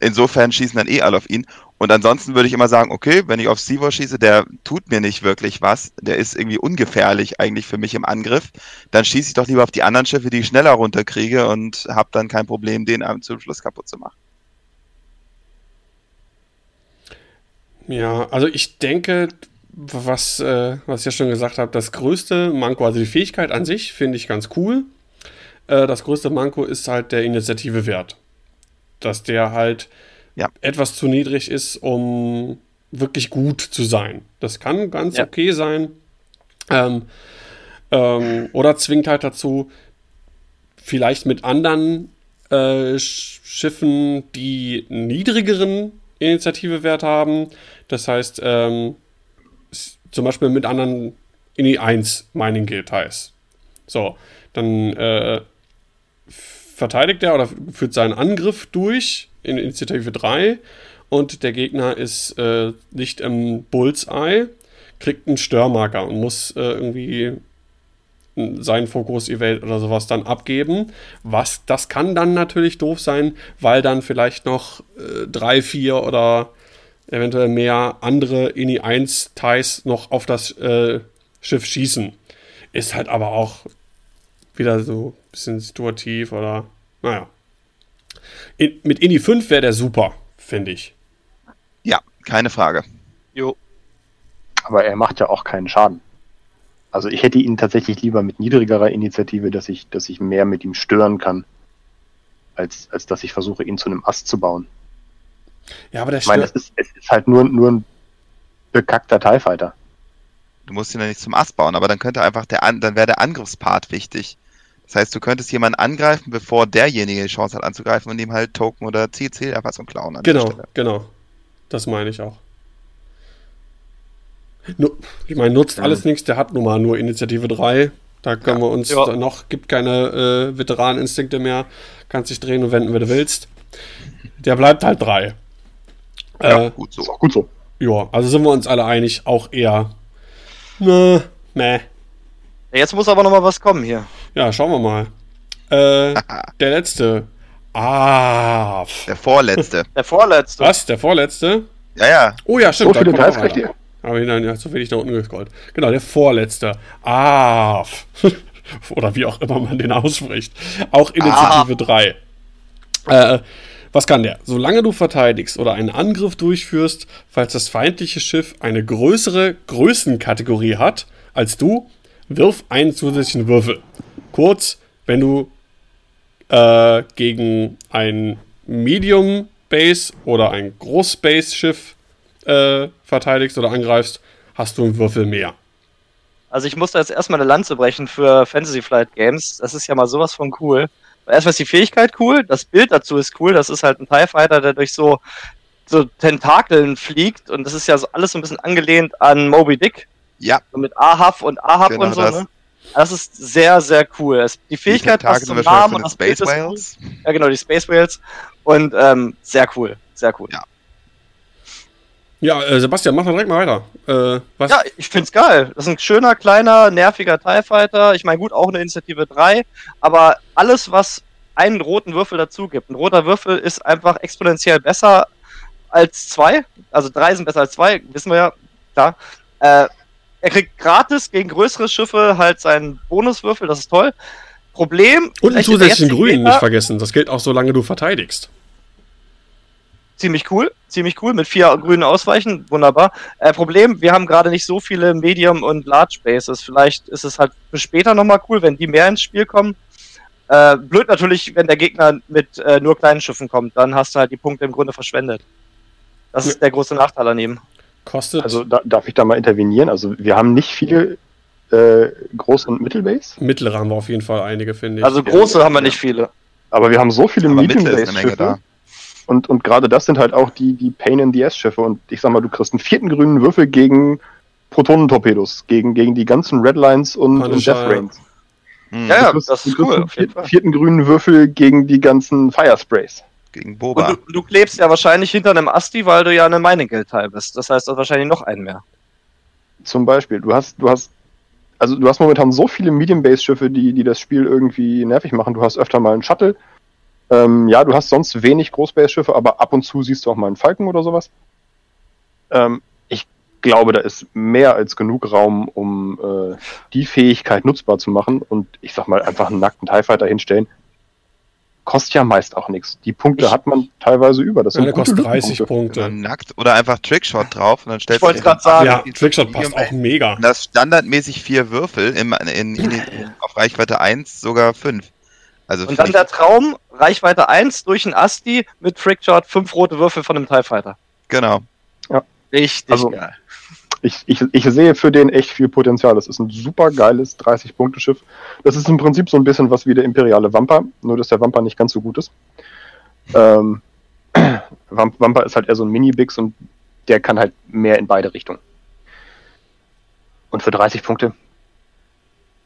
Insofern schießen dann eh alle auf ihn. Und ansonsten würde ich immer sagen, okay, wenn ich auf Sivor schieße, der tut mir nicht wirklich was, der ist irgendwie ungefährlich eigentlich für mich im Angriff, dann schieße ich doch lieber auf die anderen Schiffe, die ich schneller runterkriege und habe dann kein Problem, den zum Schluss kaputt zu machen. Ja, also ich denke, was, äh, was ich ja schon gesagt habe, das größte Manko, also die Fähigkeit an sich, finde ich ganz cool. Äh, das größte Manko ist halt der Initiative-Wert. Dass der halt ja. etwas zu niedrig ist, um wirklich gut zu sein. Das kann ganz ja. okay sein. Ähm, ähm, oder zwingt halt dazu, vielleicht mit anderen äh, Schiffen, die niedrigeren Initiativewert haben. Das heißt, ähm, zum Beispiel mit anderen INI 1 Mining Details. So, dann äh, verteidigt er oder führt seinen Angriff durch in Initiative 3 und der Gegner ist äh, nicht im Bullseye, kriegt einen Störmarker und muss äh, irgendwie seinen Fokus Evade oder sowas dann abgeben. Was, das kann dann natürlich doof sein, weil dann vielleicht noch äh, drei, vier oder eventuell mehr andere INI 1 Ties noch auf das äh, Schiff schießen. Ist halt aber auch wieder so ein bisschen situativ oder naja. In, mit INI 5 wäre der super, finde ich. Ja, keine Frage. Jo. Aber er macht ja auch keinen Schaden. Also ich hätte ihn tatsächlich lieber mit niedrigerer Initiative, dass ich, dass ich mehr mit ihm stören kann, als, als dass ich versuche, ihn zu einem Ast zu bauen. Ja, aber der Ich meine, es ist, es ist halt nur, nur ein bekackter TIE Fighter. Du musst ihn ja nicht zum Ast bauen, aber dann könnte einfach der, dann wäre der Angriffspart wichtig. Das heißt, du könntest jemanden angreifen, bevor derjenige die Chance hat anzugreifen und ihm halt Token oder CC einfach zum Klauen an Genau, genau. Das meine ich auch. Ich meine, nutzt alles nichts, der hat nun mal nur Initiative 3. Da können ja, wir uns ja. noch, gibt keine äh, Veteraneninstinkte mehr, kannst dich drehen und wenden, wie du willst. Der bleibt halt 3. Ja, äh, gut so. Ist auch gut so. Ja, also sind wir uns alle einig, auch eher. Ne, meh. Jetzt muss aber noch mal was kommen hier. Ja, schauen wir mal. Äh, der letzte. Ah. Der vorletzte. der vorletzte. Was? Der vorletzte? Ja, ja. Oh ja, stimmt. So viele Details kriegt ihr? Aber ich dann ja so wenig da unten gescrollt. Genau, der vorletzte. Ah. Oder wie auch immer man den ausspricht. Auch Initiative ah. 3. Äh, was kann der? Solange du verteidigst oder einen Angriff durchführst, falls das feindliche Schiff eine größere Größenkategorie hat als du, wirf einen zusätzlichen Würfel. Kurz, wenn du äh, gegen ein Medium Base oder ein Groß Base Schiff äh, verteidigst oder angreifst, hast du einen Würfel mehr. Also ich muss da jetzt erstmal eine Lanze brechen für Fantasy Flight Games. Das ist ja mal sowas von cool. Erstmal ist die Fähigkeit cool, das Bild dazu ist cool. Das ist halt ein TIE Fighter, der durch so, so Tentakeln fliegt und das ist ja so alles so ein bisschen angelehnt an Moby Dick. Ja. So mit Ahab und Ahab genau und so. Das. Ne? Das ist sehr, sehr cool. Die Fähigkeit passt zum Namen und das Space Bild Whales. Cool. Ja, genau, die Space Whales. Und ähm, sehr cool. Sehr cool. Ja. Ja, äh, Sebastian, mach doch direkt mal weiter. Äh, was? Ja, ich find's geil. Das ist ein schöner, kleiner, nerviger TIE Fighter. Ich meine, gut, auch eine Initiative 3, aber alles, was einen roten Würfel dazu gibt. Ein roter Würfel ist einfach exponentiell besser als zwei. Also drei sind besser als zwei, wissen wir ja, klar. Äh, er kriegt gratis gegen größere Schiffe halt seinen Bonuswürfel, das ist toll. Problem. Und einen zusätzlichen Grünen nicht vergessen. Das gilt auch, solange du verteidigst ziemlich cool, ziemlich cool, mit vier grünen Ausweichen, wunderbar. Äh, Problem, wir haben gerade nicht so viele Medium- und Large Bases. Vielleicht ist es halt für später nochmal cool, wenn die mehr ins Spiel kommen. Äh, blöd natürlich, wenn der Gegner mit äh, nur kleinen Schiffen kommt, dann hast du halt die Punkte im Grunde verschwendet. Das ist der große Nachteil daneben. Kostet. Also da, darf ich da mal intervenieren? Also wir haben nicht viele äh, Groß- und Mittelbase. Mittlere haben wir auf jeden Fall einige, finde ich. Also große ja, haben wir nicht viele. Aber wir haben so viele Medium-Base-Schiffe. Und, und gerade das sind halt auch die, die Pain in the Ass-Schiffe. Und ich sag mal, du kriegst einen vierten grünen Würfel gegen Protonentorpedos, gegen, gegen die ganzen Redlines und, und Death Rains. Mhm. Ja, ja, das ist cool. Vierten, vierten grünen Würfel gegen die ganzen Firesprays. Gegen Boba. Und du, du klebst ja wahrscheinlich hinter einem Asti, weil du ja eine Mining-Geldteil bist. Das heißt, du hast wahrscheinlich noch einen mehr. Zum Beispiel. Du hast, du hast, also du hast momentan so viele Medium-Base-Schiffe, die, die das Spiel irgendwie nervig machen. Du hast öfter mal einen Shuttle, ähm, ja, du hast sonst wenig Großbase-Schiffe, aber ab und zu siehst du auch mal einen Falken oder sowas. Ähm, glaube, da ist mehr als genug Raum, um äh, die Fähigkeit nutzbar zu machen und ich sag mal einfach einen nackten TIE Fighter hinstellen. Kostet ja meist auch nichts. Die Punkte ich, hat man teilweise über. Das sind ja, kostet 30 Punkte. Nackt oder einfach Trickshot drauf und dann stellt Ich wollte gerade sagen, ja, Trickshot passt auch mega. Das standardmäßig vier Würfel, in, in, in, auf Reichweite 1 sogar 5. Also und dann der Traum, Reichweite 1 durch ein Asti mit Trickshot, 5 rote Würfel von einem TIE Fighter. Genau. Ja. Richtig also, geil. Ich, ich, ich sehe für den echt viel Potenzial. Das ist ein super geiles 30-Punkte-Schiff. Das ist im Prinzip so ein bisschen was wie der imperiale Wampa, nur dass der Wampa nicht ganz so gut ist. Ähm, Wampa ist halt eher so ein Mini-Bix und der kann halt mehr in beide Richtungen. Und für 30 Punkte.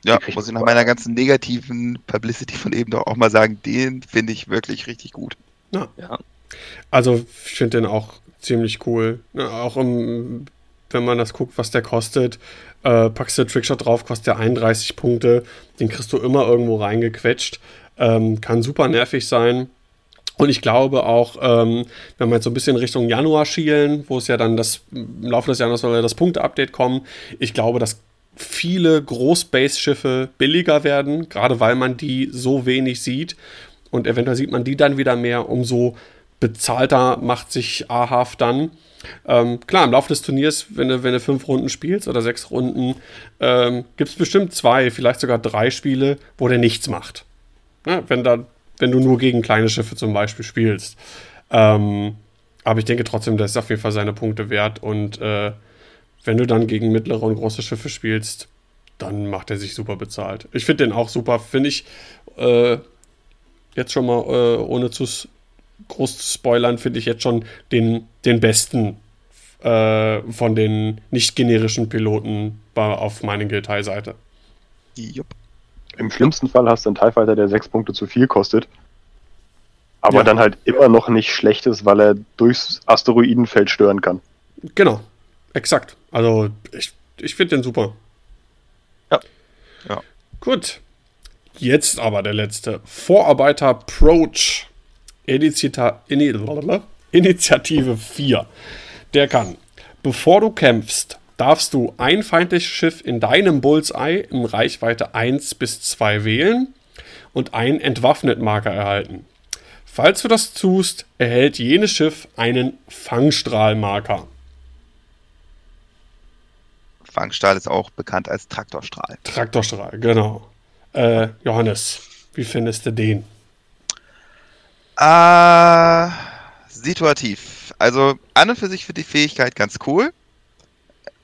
Ja, muss ich nach meiner ganzen negativen Publicity von eben doch auch mal sagen, den finde ich wirklich richtig gut. Ja. ja. Also ich finde den auch ziemlich cool. Auch im wenn man das guckt, was der kostet. Äh, packst du Trickshot drauf, kostet der 31 Punkte. Den kriegst du immer irgendwo reingequetscht. Ähm, kann super nervig sein. Und ich glaube auch, ähm, wenn wir jetzt so ein bisschen Richtung Januar schielen, wo es ja dann das, im Laufe des Januars soll ja das Punkte-Update kommen, ich glaube, dass viele Großbase-Schiffe billiger werden, gerade weil man die so wenig sieht. Und eventuell sieht man die dann wieder mehr, umso bezahlter macht sich Ahaf dann. Ähm, klar, im Laufe des Turniers, wenn du, wenn du fünf Runden spielst oder sechs Runden, ähm, gibt es bestimmt zwei, vielleicht sogar drei Spiele, wo der nichts macht. Ja, wenn, da, wenn du nur gegen kleine Schiffe zum Beispiel spielst. Ähm, aber ich denke trotzdem, das ist auf jeden Fall seine Punkte wert. Und äh, wenn du dann gegen mittlere und große Schiffe spielst, dann macht er sich super bezahlt. Ich finde den auch super. Finde ich äh, jetzt schon mal, äh, ohne zu groß zu spoilern, finde ich jetzt schon den, den besten äh, von den nicht generischen Piloten auf meiner Guild-Seite. Jupp. Im schlimmsten Fall hast du einen TIE Fighter, der sechs Punkte zu viel kostet, aber ja. dann halt immer noch nicht schlecht ist, weil er durchs Asteroidenfeld stören kann. Genau, exakt. Also ich, ich finde den super. Ja. ja. Gut. Jetzt aber der letzte. Vorarbeiter Approach. Initiative 4. Der kann, bevor du kämpfst, darfst du ein feindliches Schiff in deinem Bullseye in Reichweite 1 bis 2 wählen und einen Entwaffnet-Marker erhalten. Falls du das tust, erhält jenes Schiff einen Fangstrahlmarker. Fangstrahl ist auch bekannt als Traktorstrahl. Traktorstrahl, genau. Äh, Johannes, wie findest du den? Äh, situativ. Also an und für sich für die Fähigkeit ganz cool.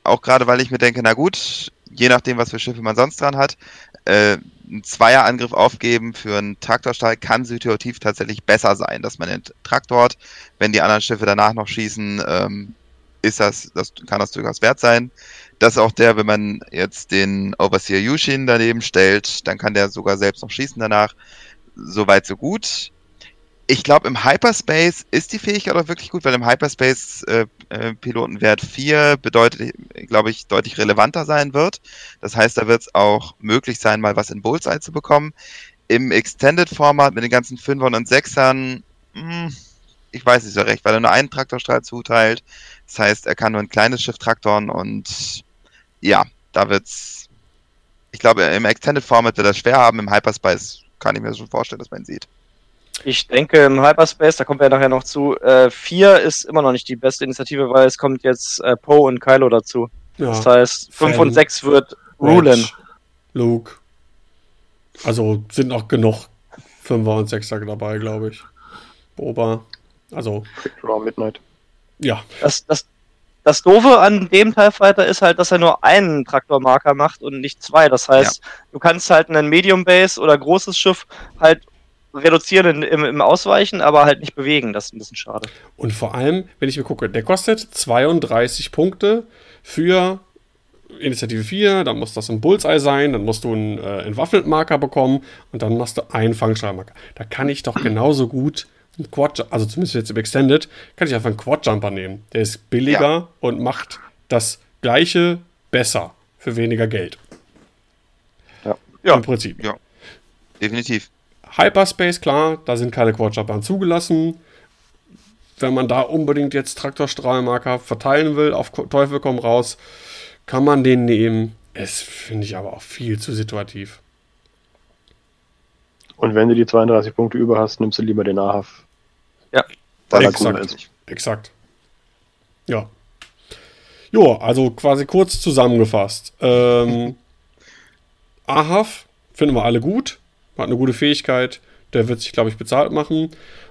Auch gerade, weil ich mir denke, na gut, je nachdem, was für Schiffe man sonst dran hat, äh, ein Zweierangriff aufgeben für einen Traktorstahl kann situativ tatsächlich besser sein, dass man den Traktor hat. Wenn die anderen Schiffe danach noch schießen, ähm, ist das, das kann das durchaus wert sein. Das ist auch der, wenn man jetzt den Overseer Yushin daneben stellt, dann kann der sogar selbst noch schießen danach. Soweit so gut ich glaube, im Hyperspace ist die Fähigkeit auch wirklich gut, weil im Hyperspace äh, äh, Pilotenwert 4 bedeutet, glaube ich, deutlich relevanter sein wird. Das heißt, da wird es auch möglich sein, mal was in Bullseye zu bekommen. Im Extended-Format mit den ganzen Fünfern und Sechsern, mh, hm, ich weiß nicht so recht, weil er nur einen Traktorstrahl zuteilt. Das heißt, er kann nur ein kleines Schiff traktoren und ja, da wird's. Ich glaube, im Extended-Format wird er schwer haben, im Hyperspace kann ich mir schon vorstellen, dass man ihn sieht. Ich denke im Hyperspace, da kommen wir ja nachher noch zu, 4 äh, ist immer noch nicht die beste Initiative, weil es kommt jetzt äh, Poe und Kylo dazu. Ja. Das heißt, 5 und 6 wird rulen. Luke. Also sind noch genug 5er und 6er dabei, glaube ich. Boba. Also. Raw Midnight. Ja. Das, das, das Doofe an dem TIE Fighter ist halt, dass er nur einen Traktormarker macht und nicht zwei. Das heißt, ja. du kannst halt einen Medium Base oder großes Schiff halt reduzieren im, im Ausweichen, aber halt nicht bewegen. Das ist ein bisschen schade. Und vor allem, wenn ich mir gucke, der kostet 32 Punkte für Initiative 4, dann muss das ein Bullseye sein, dann musst du einen äh, Entwaffnet-Marker bekommen und dann machst du einen Fangstrahlmarker. Da kann ich doch genauso gut einen Quad, also zumindest jetzt im Extended, kann ich einfach einen Quad-Jumper nehmen. Der ist billiger ja. und macht das gleiche besser für weniger Geld. Ja. ja. Im Prinzip. Ja. Definitiv. Hyperspace, kar, da sind keine Quadjumpern zugelassen. wenn man da unbedingt jetzt Traktorstrahlmarker verteilen will, auf Teufel komm raus, kann man den nehmen. Es finde ich aber auch viel zu situativ. Und wenn du die 32 Punkte über hast, nimmst du lieber den Ahaf. Ja, weil exakt. Exakt. Ja. Jo, also quasi kurz zusammengefasst. Ähm, Ahaf finden wir alle gut, hat eine gute Fähigkeit, der wird sich, glaube ich, bezahlt machen.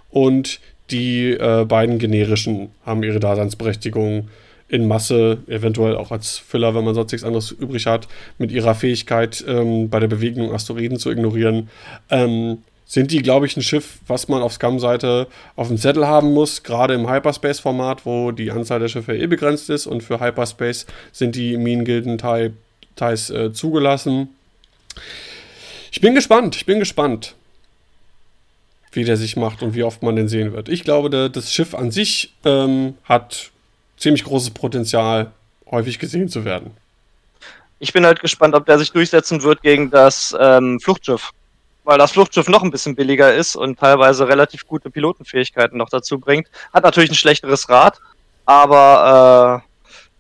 Und die äh, beiden generischen haben ihre Daseinsberechtigung in Masse, eventuell auch als Filler, wenn man sonst nichts anderes übrig hat, mit ihrer Fähigkeit ähm, bei der Bewegung Asteroiden zu ignorieren. Ähm, sind die, glaube ich, ein Schiff, was man auf Scum-Seite auf dem Zettel haben muss, gerade im Hyperspace-Format, wo die Anzahl der Schiffe eh begrenzt ist und für Hyperspace sind die Minengilden-Ties äh, zugelassen. Ich bin gespannt, ich bin gespannt, wie der sich macht und wie oft man den sehen wird. Ich glaube, der, das Schiff an sich ähm, hat ziemlich großes Potenzial, häufig gesehen zu werden. Ich bin halt gespannt, ob der sich durchsetzen wird gegen das ähm, Fluchtschiff. Weil das Fluchtschiff noch ein bisschen billiger ist und teilweise relativ gute Pilotenfähigkeiten noch dazu bringt. Hat natürlich ein schlechteres Rad, aber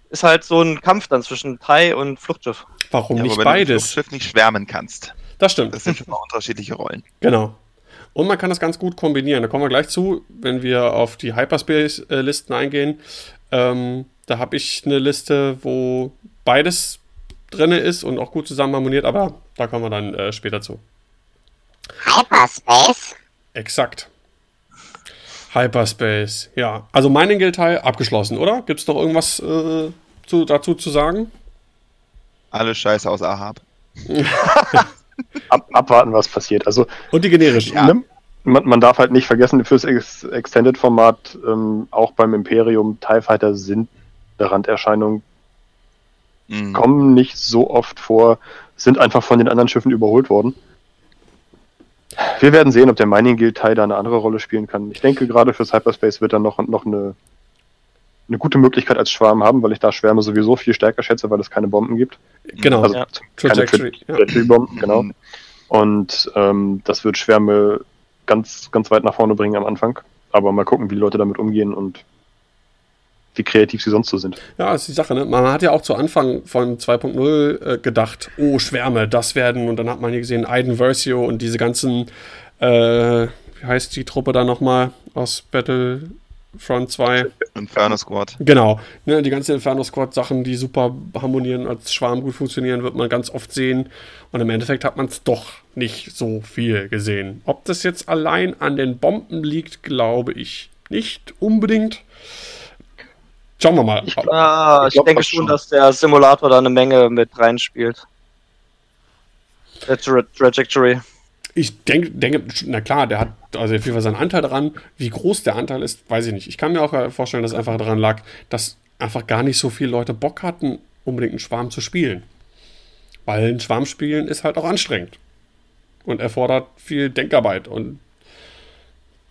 äh, ist halt so ein Kampf dann zwischen Thai und Fluchtschiff. Warum ja, nicht wenn beides? Wenn du Fluchtschiff nicht schwärmen kannst. Das stimmt. Das sind schon mal unterschiedliche Rollen. Genau. Und man kann das ganz gut kombinieren. Da kommen wir gleich zu, wenn wir auf die Hyperspace-Listen eingehen. Ähm, da habe ich eine Liste, wo beides drin ist und auch gut zusammen harmoniert, aber da kommen wir dann äh, später zu. Hyperspace? Exakt. Hyperspace, ja. Also Mining-Teil abgeschlossen, oder? Gibt es noch irgendwas äh, zu, dazu zu sagen? Alle Scheiße aus Ahab. Ab, abwarten, was passiert. Also, und die generischen. Ja. Ne? man, man, darf halt nicht vergessen, fürs Ex Extended-Format, ähm, auch beim Imperium, TIE Fighter sind Randerscheinungen, mhm. kommen nicht so oft vor, sind einfach von den anderen Schiffen überholt worden. Wir werden sehen, ob der Mining Guild TIE da eine andere Rolle spielen kann. Ich denke, gerade fürs Hyperspace wird er noch, noch eine, eine gute Möglichkeit als Schwarm haben, weil ich da Schwärme sowieso viel stärker schätze, weil es keine Bomben gibt. Genau. Also ja. keine Trajectory-Bomben, ja. genau. Und ähm, das wird Schwärme ganz, ganz weit nach vorne bringen am Anfang. Aber mal gucken, wie die Leute damit umgehen und wie kreativ sie sonst so sind. Ja, das ist die Sache. Ne? Man hat ja auch zu Anfang von 2.0 äh, gedacht, oh, Schwärme, das werden. Und dann hat man hier gesehen, Aiden Versio und diese ganzen, äh, wie heißt die Truppe da nochmal aus Battlefront 2? Inferno Squad. Genau. Ne, die ganzen Inferno Squad-Sachen, die super harmonieren, als Schwarm gut funktionieren, wird man ganz oft sehen. Und im Endeffekt hat man es doch nicht so viel gesehen. Ob das jetzt allein an den Bomben liegt, glaube ich nicht unbedingt. Schauen wir mal. Ich, ah, ich, ich denke schon, dass der Simulator da eine Menge mit reinspielt. Der Tra Trajectory. Ich denke, denke, na klar, der hat also auf jeden Fall seinen Anteil daran. Wie groß der Anteil ist, weiß ich nicht. Ich kann mir auch vorstellen, dass es einfach daran lag, dass einfach gar nicht so viele Leute Bock hatten, unbedingt einen Schwarm zu spielen. Weil ein Schwarm spielen ist halt auch anstrengend. Und erfordert viel Denkarbeit und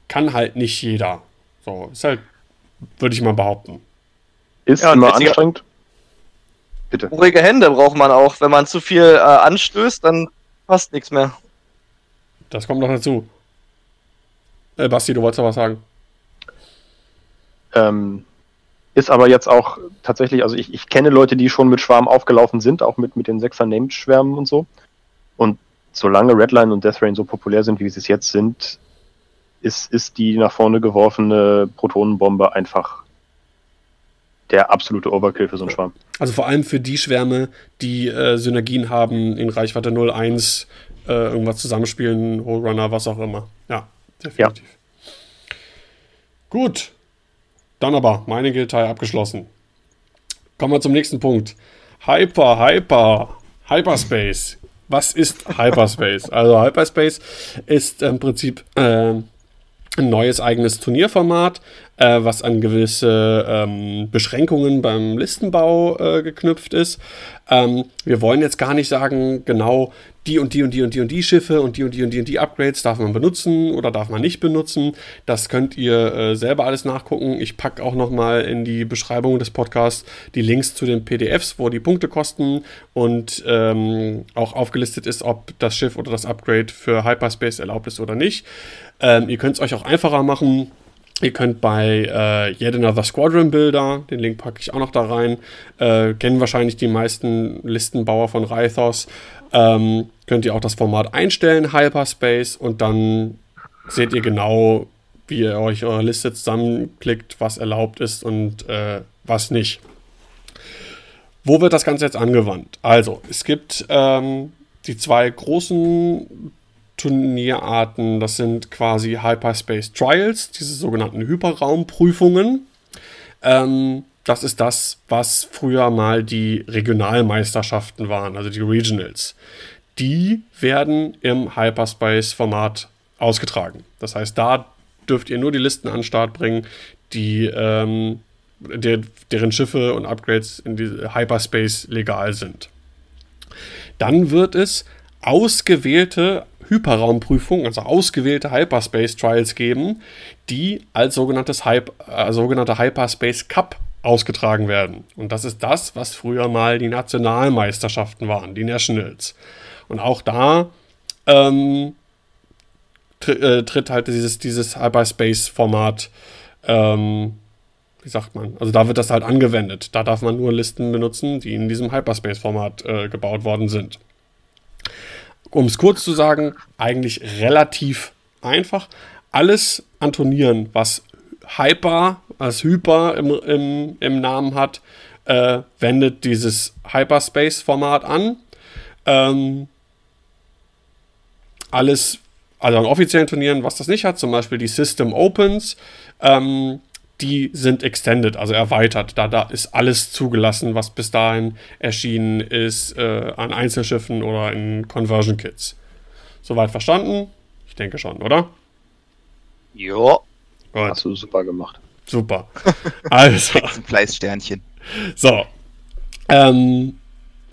kann halt nicht jeder. So, ist halt, würde ich mal behaupten. Ist ja, immer anstrengend. Bitte. Ruhige Hände braucht man auch. Wenn man zu viel äh, anstößt, dann passt nichts mehr. Das kommt noch dazu. Äh, Basti, du wolltest noch was sagen. Ähm, ist aber jetzt auch tatsächlich, also ich, ich kenne Leute, die schon mit Schwarm aufgelaufen sind, auch mit, mit den Sechser Named Schwärmen und so. Und solange Redline und Death Rain so populär sind, wie sie es jetzt sind, ist, ist die nach vorne geworfene Protonenbombe einfach der absolute Overkill für so einen Schwarm. Also vor allem für die Schwärme, die äh, Synergien haben in Reichweite 0,1, äh, irgendwas zusammenspielen, Runner, was auch immer. Ja, definitiv. Ja. Gut. Dann aber, meine Guild-Teil abgeschlossen. Kommen wir zum nächsten Punkt. Hyper, Hyper, Hyperspace. Was ist Hyperspace? also Hyperspace ist im Prinzip äh, ein neues eigenes Turnierformat, äh, was an gewisse ähm, Beschränkungen beim Listenbau äh, geknüpft ist. Ähm, wir wollen jetzt gar nicht sagen, genau die und die und die und die und die Schiffe und die und die und die und die Upgrades darf man benutzen oder darf man nicht benutzen. Das könnt ihr äh, selber alles nachgucken. Ich packe auch nochmal in die Beschreibung des Podcasts die Links zu den PDFs, wo die Punkte kosten und ähm, auch aufgelistet ist, ob das Schiff oder das Upgrade für Hyperspace erlaubt ist oder nicht. Ähm, ihr könnt es euch auch einfacher machen Ihr könnt bei äh, Yet Another Squadron Builder, den Link packe ich auch noch da rein, äh, kennen wahrscheinlich die meisten Listenbauer von Rythos, ähm, könnt ihr auch das Format einstellen, Hyperspace, und dann seht ihr genau, wie ihr euch eure Liste zusammenklickt, was erlaubt ist und äh, was nicht. Wo wird das Ganze jetzt angewandt? Also, es gibt ähm, die zwei großen Turnierarten, das sind quasi Hyperspace Trials, diese sogenannten Hyperraumprüfungen. Ähm, das ist das, was früher mal die Regionalmeisterschaften waren, also die Regionals. Die werden im Hyperspace-Format ausgetragen. Das heißt, da dürft ihr nur die Listen an den Start bringen, die, ähm, der, deren Schiffe und Upgrades in die Hyperspace legal sind. Dann wird es ausgewählte Hyperraumprüfungen, also ausgewählte Hyperspace Trials geben, die als sogenanntes Hype, äh, sogenannter Hyperspace Cup ausgetragen werden. Und das ist das, was früher mal die Nationalmeisterschaften waren, die Nationals. Und auch da ähm, tr äh, tritt halt dieses, dieses Hyperspace-Format, ähm, wie sagt man, also da wird das halt angewendet. Da darf man nur Listen benutzen, die in diesem Hyperspace-Format äh, gebaut worden sind um es kurz zu sagen, eigentlich relativ einfach. Alles an Turnieren, was Hyper, als Hyper im, im, im Namen hat, äh, wendet dieses Hyperspace-Format an. Ähm, alles, also an offiziellen Turnieren, was das nicht hat, zum Beispiel die System Opens, ähm, die sind extended, also erweitert. Da, da ist alles zugelassen, was bis dahin erschienen ist äh, an Einzelschiffen oder in Conversion Kits. Soweit verstanden? Ich denke schon, oder? Ja. Hast du super gemacht. Super. Also. ein Fleißsternchen. So. Ähm,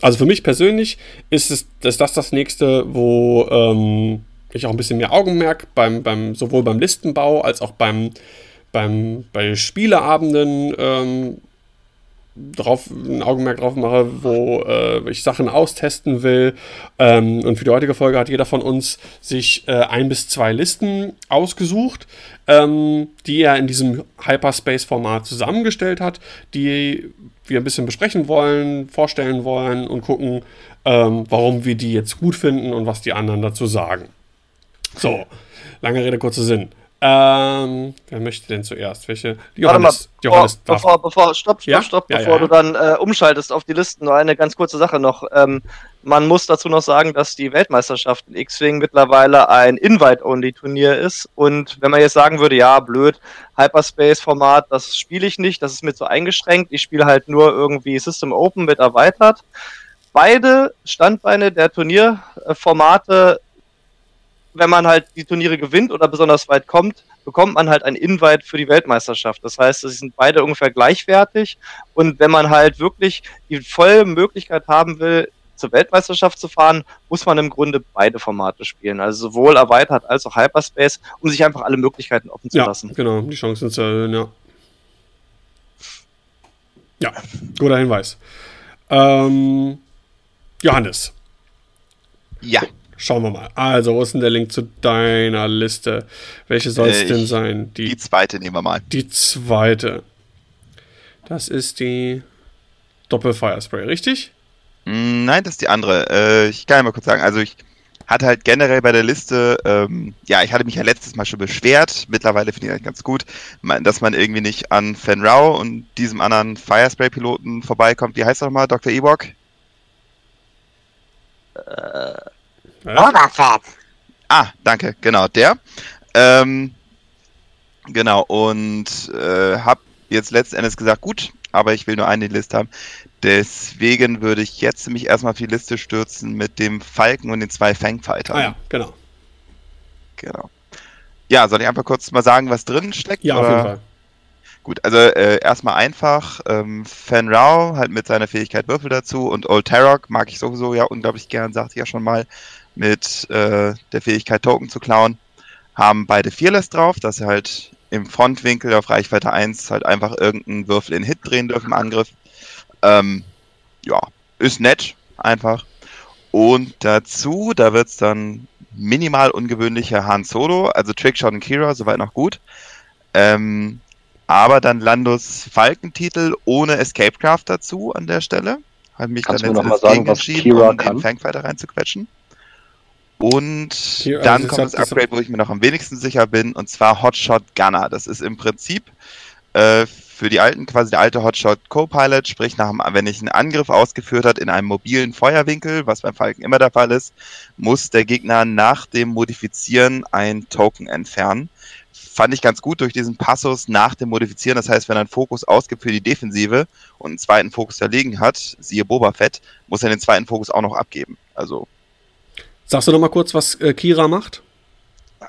also für mich persönlich ist, es, ist das das nächste, wo ähm, ich auch ein bisschen mehr Augenmerk beim, beim sowohl beim Listenbau als auch beim beim, bei Spieleabenden ähm, drauf, ein Augenmerk drauf mache, wo äh, ich Sachen austesten will. Ähm, und für die heutige Folge hat jeder von uns sich äh, ein bis zwei Listen ausgesucht, ähm, die er in diesem Hyperspace-Format zusammengestellt hat, die wir ein bisschen besprechen wollen, vorstellen wollen und gucken, ähm, warum wir die jetzt gut finden und was die anderen dazu sagen. So, lange Rede, kurzer Sinn. Ähm, wer möchte denn zuerst? Welche? Johannes, mal, Johannes bevor, bevor, stopp, stopp, ja? stopp, ja, bevor ja, du dann äh, umschaltest auf die Listen, nur eine ganz kurze Sache noch. Ähm, man muss dazu noch sagen, dass die Weltmeisterschaft in X-Wing mittlerweile ein Invite-Only-Turnier ist. Und wenn man jetzt sagen würde, ja, blöd, Hyperspace-Format, das spiele ich nicht, das ist mir zu eingeschränkt, ich spiele halt nur irgendwie System Open mit erweitert. Beide Standbeine der Turnierformate wenn man halt die Turniere gewinnt oder besonders weit kommt, bekommt man halt ein Invite für die Weltmeisterschaft. Das heißt, sie sind beide ungefähr gleichwertig. Und wenn man halt wirklich die volle Möglichkeit haben will, zur Weltmeisterschaft zu fahren, muss man im Grunde beide Formate spielen. Also sowohl erweitert als auch Hyperspace, um sich einfach alle Möglichkeiten offen zu ja, lassen. Genau, die Chancen zu erhöhen, ja. Ja, guter Hinweis. Ähm, Johannes. Ja. Schauen wir mal. Also, wo ist denn der Link zu deiner Liste? Welche soll es äh, denn sein? Die, die zweite nehmen wir mal. Die zweite. Das ist die Doppel-Firespray, richtig? Mm, nein, das ist die andere. Äh, ich kann ja mal kurz sagen, also ich hatte halt generell bei der Liste, ähm, ja, ich hatte mich ja letztes Mal schon beschwert, mittlerweile finde ich eigentlich ganz gut, dass man irgendwie nicht an Fan Rao und diesem anderen Firespray-Piloten vorbeikommt. Wie heißt er nochmal, Dr. Ewok? Äh, Boba Fett. Ah, danke, genau, der. Ähm, genau, und äh, habe jetzt letzten Endes gesagt, gut, aber ich will nur eine Liste haben. Deswegen würde ich jetzt mich erstmal auf die Liste stürzen mit dem Falken und den zwei Fangfightern. Ah ja, genau. Genau. Ja, soll ich einfach kurz mal sagen, was drin steckt? Ja, oder? auf jeden Fall. Gut, also äh, erstmal einfach. Ähm, Fan Rao halt mit seiner Fähigkeit Würfel dazu und Old Tarok mag ich sowieso ja unglaublich gern, sagte ich ja schon mal mit äh, der Fähigkeit Token zu klauen, haben beide Fearless drauf, dass sie halt im Frontwinkel auf Reichweite 1 halt einfach irgendeinen Würfel in Hit drehen dürfen im Angriff. Ähm, ja, ist nett, einfach. Und dazu, da wird es dann minimal ungewöhnlicher Han Solo, also Trickshot und Kira, soweit noch gut. Ähm, aber dann Landos Falkentitel ohne Escape Craft dazu an der Stelle. Habe mich Kannst dann sagen, was Kira um kann? den Fangfighter reinzuquetschen. Und Kira, dann das kommt das Upgrade, wo ich mir noch am wenigsten sicher bin, und zwar Hotshot Gunner. Das ist im Prinzip äh, für die alten, quasi der alte Hotshot Co-Pilot, sprich nach, dem- wenn ich einen Angriff ausgeführt hat in einem mobilen Feuerwinkel, was beim Falken immer der Fall ist, muss der Gegner nach dem Modifizieren ein Token entfernen. Fand ich ganz gut durch diesen Passus nach dem Modifizieren. Das heißt, wenn er einen Fokus ausgibt für die Defensive und einen zweiten Fokus verlegen hat, siehe Boba Fett, muss er den zweiten Fokus auch noch abgeben. Also Sagst du noch mal kurz, was äh, Kira macht?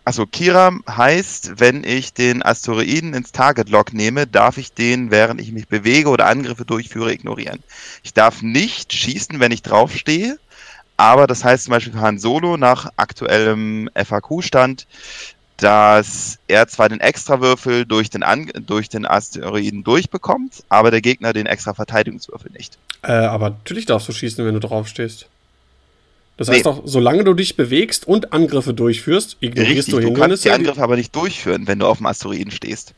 Also Kira heißt, wenn ich den Asteroiden ins Target Lock nehme, darf ich den, während ich mich bewege oder Angriffe durchführe, ignorieren. Ich darf nicht schießen, wenn ich draufstehe, aber das heißt zum Beispiel für Han Solo nach aktuellem FAQ-Stand, dass er zwar den Extrawürfel durch den, An durch den Asteroiden durchbekommt, aber der Gegner den extra Verteidigungswürfel nicht. Äh, aber natürlich darfst du schießen, wenn du draufstehst. Das heißt Nee. doch, solange du dich bewegst und Angriffe durchführst, ignorierst Richtig, du du kannst Hindernisse. die Angriffe aber nicht durchführen, wenn du auf dem Asteroiden stehst.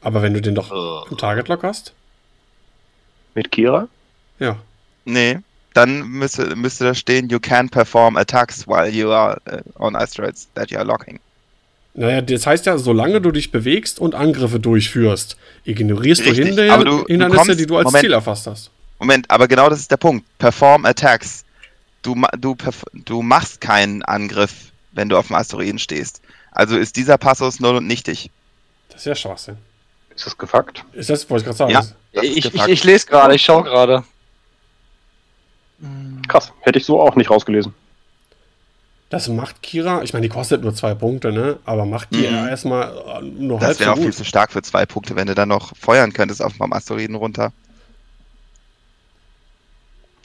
aber wenn du den doch Äh. im Target Lock hast? Mit Kira? Ja. Nee, dann müsste, müsste da stehen, you can perform attacks while you are uh, on asteroids that you are locking. Naja, das heißt ja, solange du dich bewegst und Angriffe durchführst, ignorierst Richtig, du Hinder aber du- du Hindernisse, kommst- die du als Moment. Ziel erfasst hast. Moment, aber genau das ist der Punkt. Perform attacks. Du, du, du machst keinen Angriff, wenn du auf dem Asteroiden stehst. Also ist dieser Passus null und nichtig. Das ist ja Schwachsinn. Ist das gefuckt? Ist das, wollte ich gerade sagen. Ja. Das- Das ist Ich, ich, ich lese gerade, ich schaue gerade. Krass, hätte ich so auch nicht rausgelesen. Das macht Kira, ich meine, die kostet nur zwei Punkte, ne? Aber macht die Mhm. erstmal äh, nur halb Das wäre so auch viel zu stark für zwei Punkte, wenn du dann noch feuern könntest auf dem Asteroiden runter.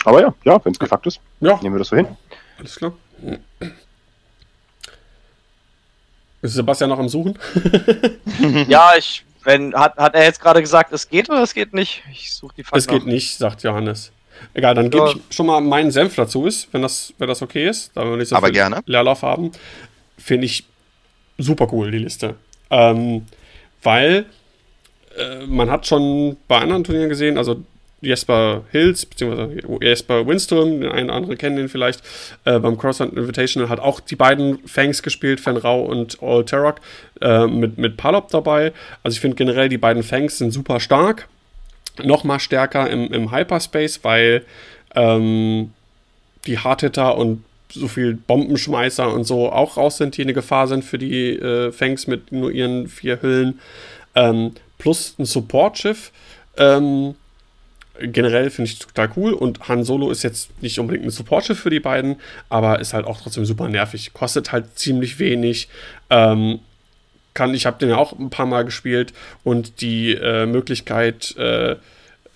Aber ja, ja, wenn es gefuckt ist, Ja, nehmen wir das so hin. alles klar. Ist Sebastian noch am Suchen? Ja, ich, wenn, hat, hat er jetzt gerade gesagt, es geht oder es geht nicht? Ich suche die Es geht nicht, sagt Johannes. Egal, dann gebe ich schon mal meinen Senf dazu, ist, wenn das, wenn das okay ist, da wir nicht so Aber viel gerne. Leerlauf haben. Finde ich super cool, die Liste. Ähm, weil äh, man hat schon bei anderen Turnieren gesehen, also Jesper Hills, beziehungsweise Jesper Winstrom, den einen oder anderen kennen den vielleicht, äh, beim Crosshunt Invitational hat auch die beiden Fangs gespielt, Fenrau und All Terrock, äh, mit, mit Palop dabei. Also ich finde generell, die beiden Fangs sind super stark. Noch mal stärker im, im Hyperspace, weil ähm, die Hardhitter und so viel Bombenschmeißer und so auch raus sind, die eine Gefahr sind für die äh, Fangs mit nur ihren vier Hüllen. Ähm, plus ein Support-Schiff. Ähm, generell finde ich total cool und Han Solo ist jetzt nicht unbedingt ein Supportschiff für die beiden, aber ist halt auch trotzdem super nervig. Kostet halt ziemlich wenig. Ähm, kann, ich habe den ja auch ein paar Mal gespielt und die äh, Möglichkeit, äh,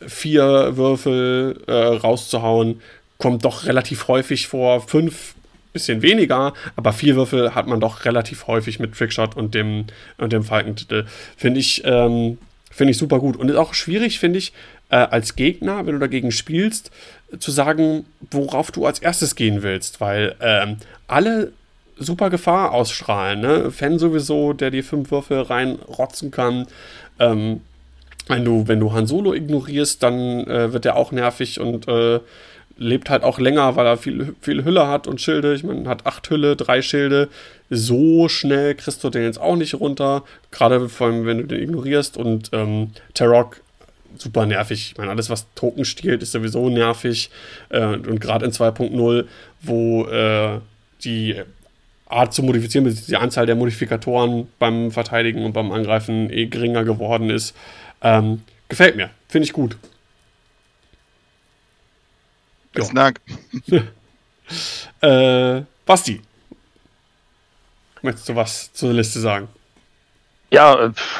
vier Würfel äh, rauszuhauen, kommt doch relativ häufig vor. Fünf bisschen weniger, aber vier Würfel hat man doch relativ häufig mit Trickshot und dem, und dem Falkentitel. Finde ich, ähm, finde ich super gut. Und ist auch schwierig, finde ich, äh, als Gegner, wenn du dagegen spielst, zu sagen, worauf du als erstes gehen willst, weil ähm, alle super Gefahr ausstrahlen. Ne? Fan sowieso, der die fünf Würfel reinrotzen kann. Ähm, wenn du, wenn du Han Solo ignorierst, dann äh, wird er auch nervig und äh, lebt halt auch länger, weil er viel, viel Hülle hat und Schilde. Ich meine, hat acht Hülle, drei Schilde. So schnell kriegst du den jetzt auch nicht runter. Gerade vor allem, wenn du den ignorierst. Und ähm, Tarok, super nervig. Ich meine, alles, was Token stiehlt, ist sowieso nervig. Äh, und gerade in 2.0, wo äh, die Art zu modifizieren, die Anzahl der Modifikatoren beim Verteidigen und beim Angreifen eh geringer geworden ist. Ähm, gefällt mir. Finde ich gut. Besten Dank. Äh, Basti. Möchtest du was zur Liste sagen? Ja, äh, pff,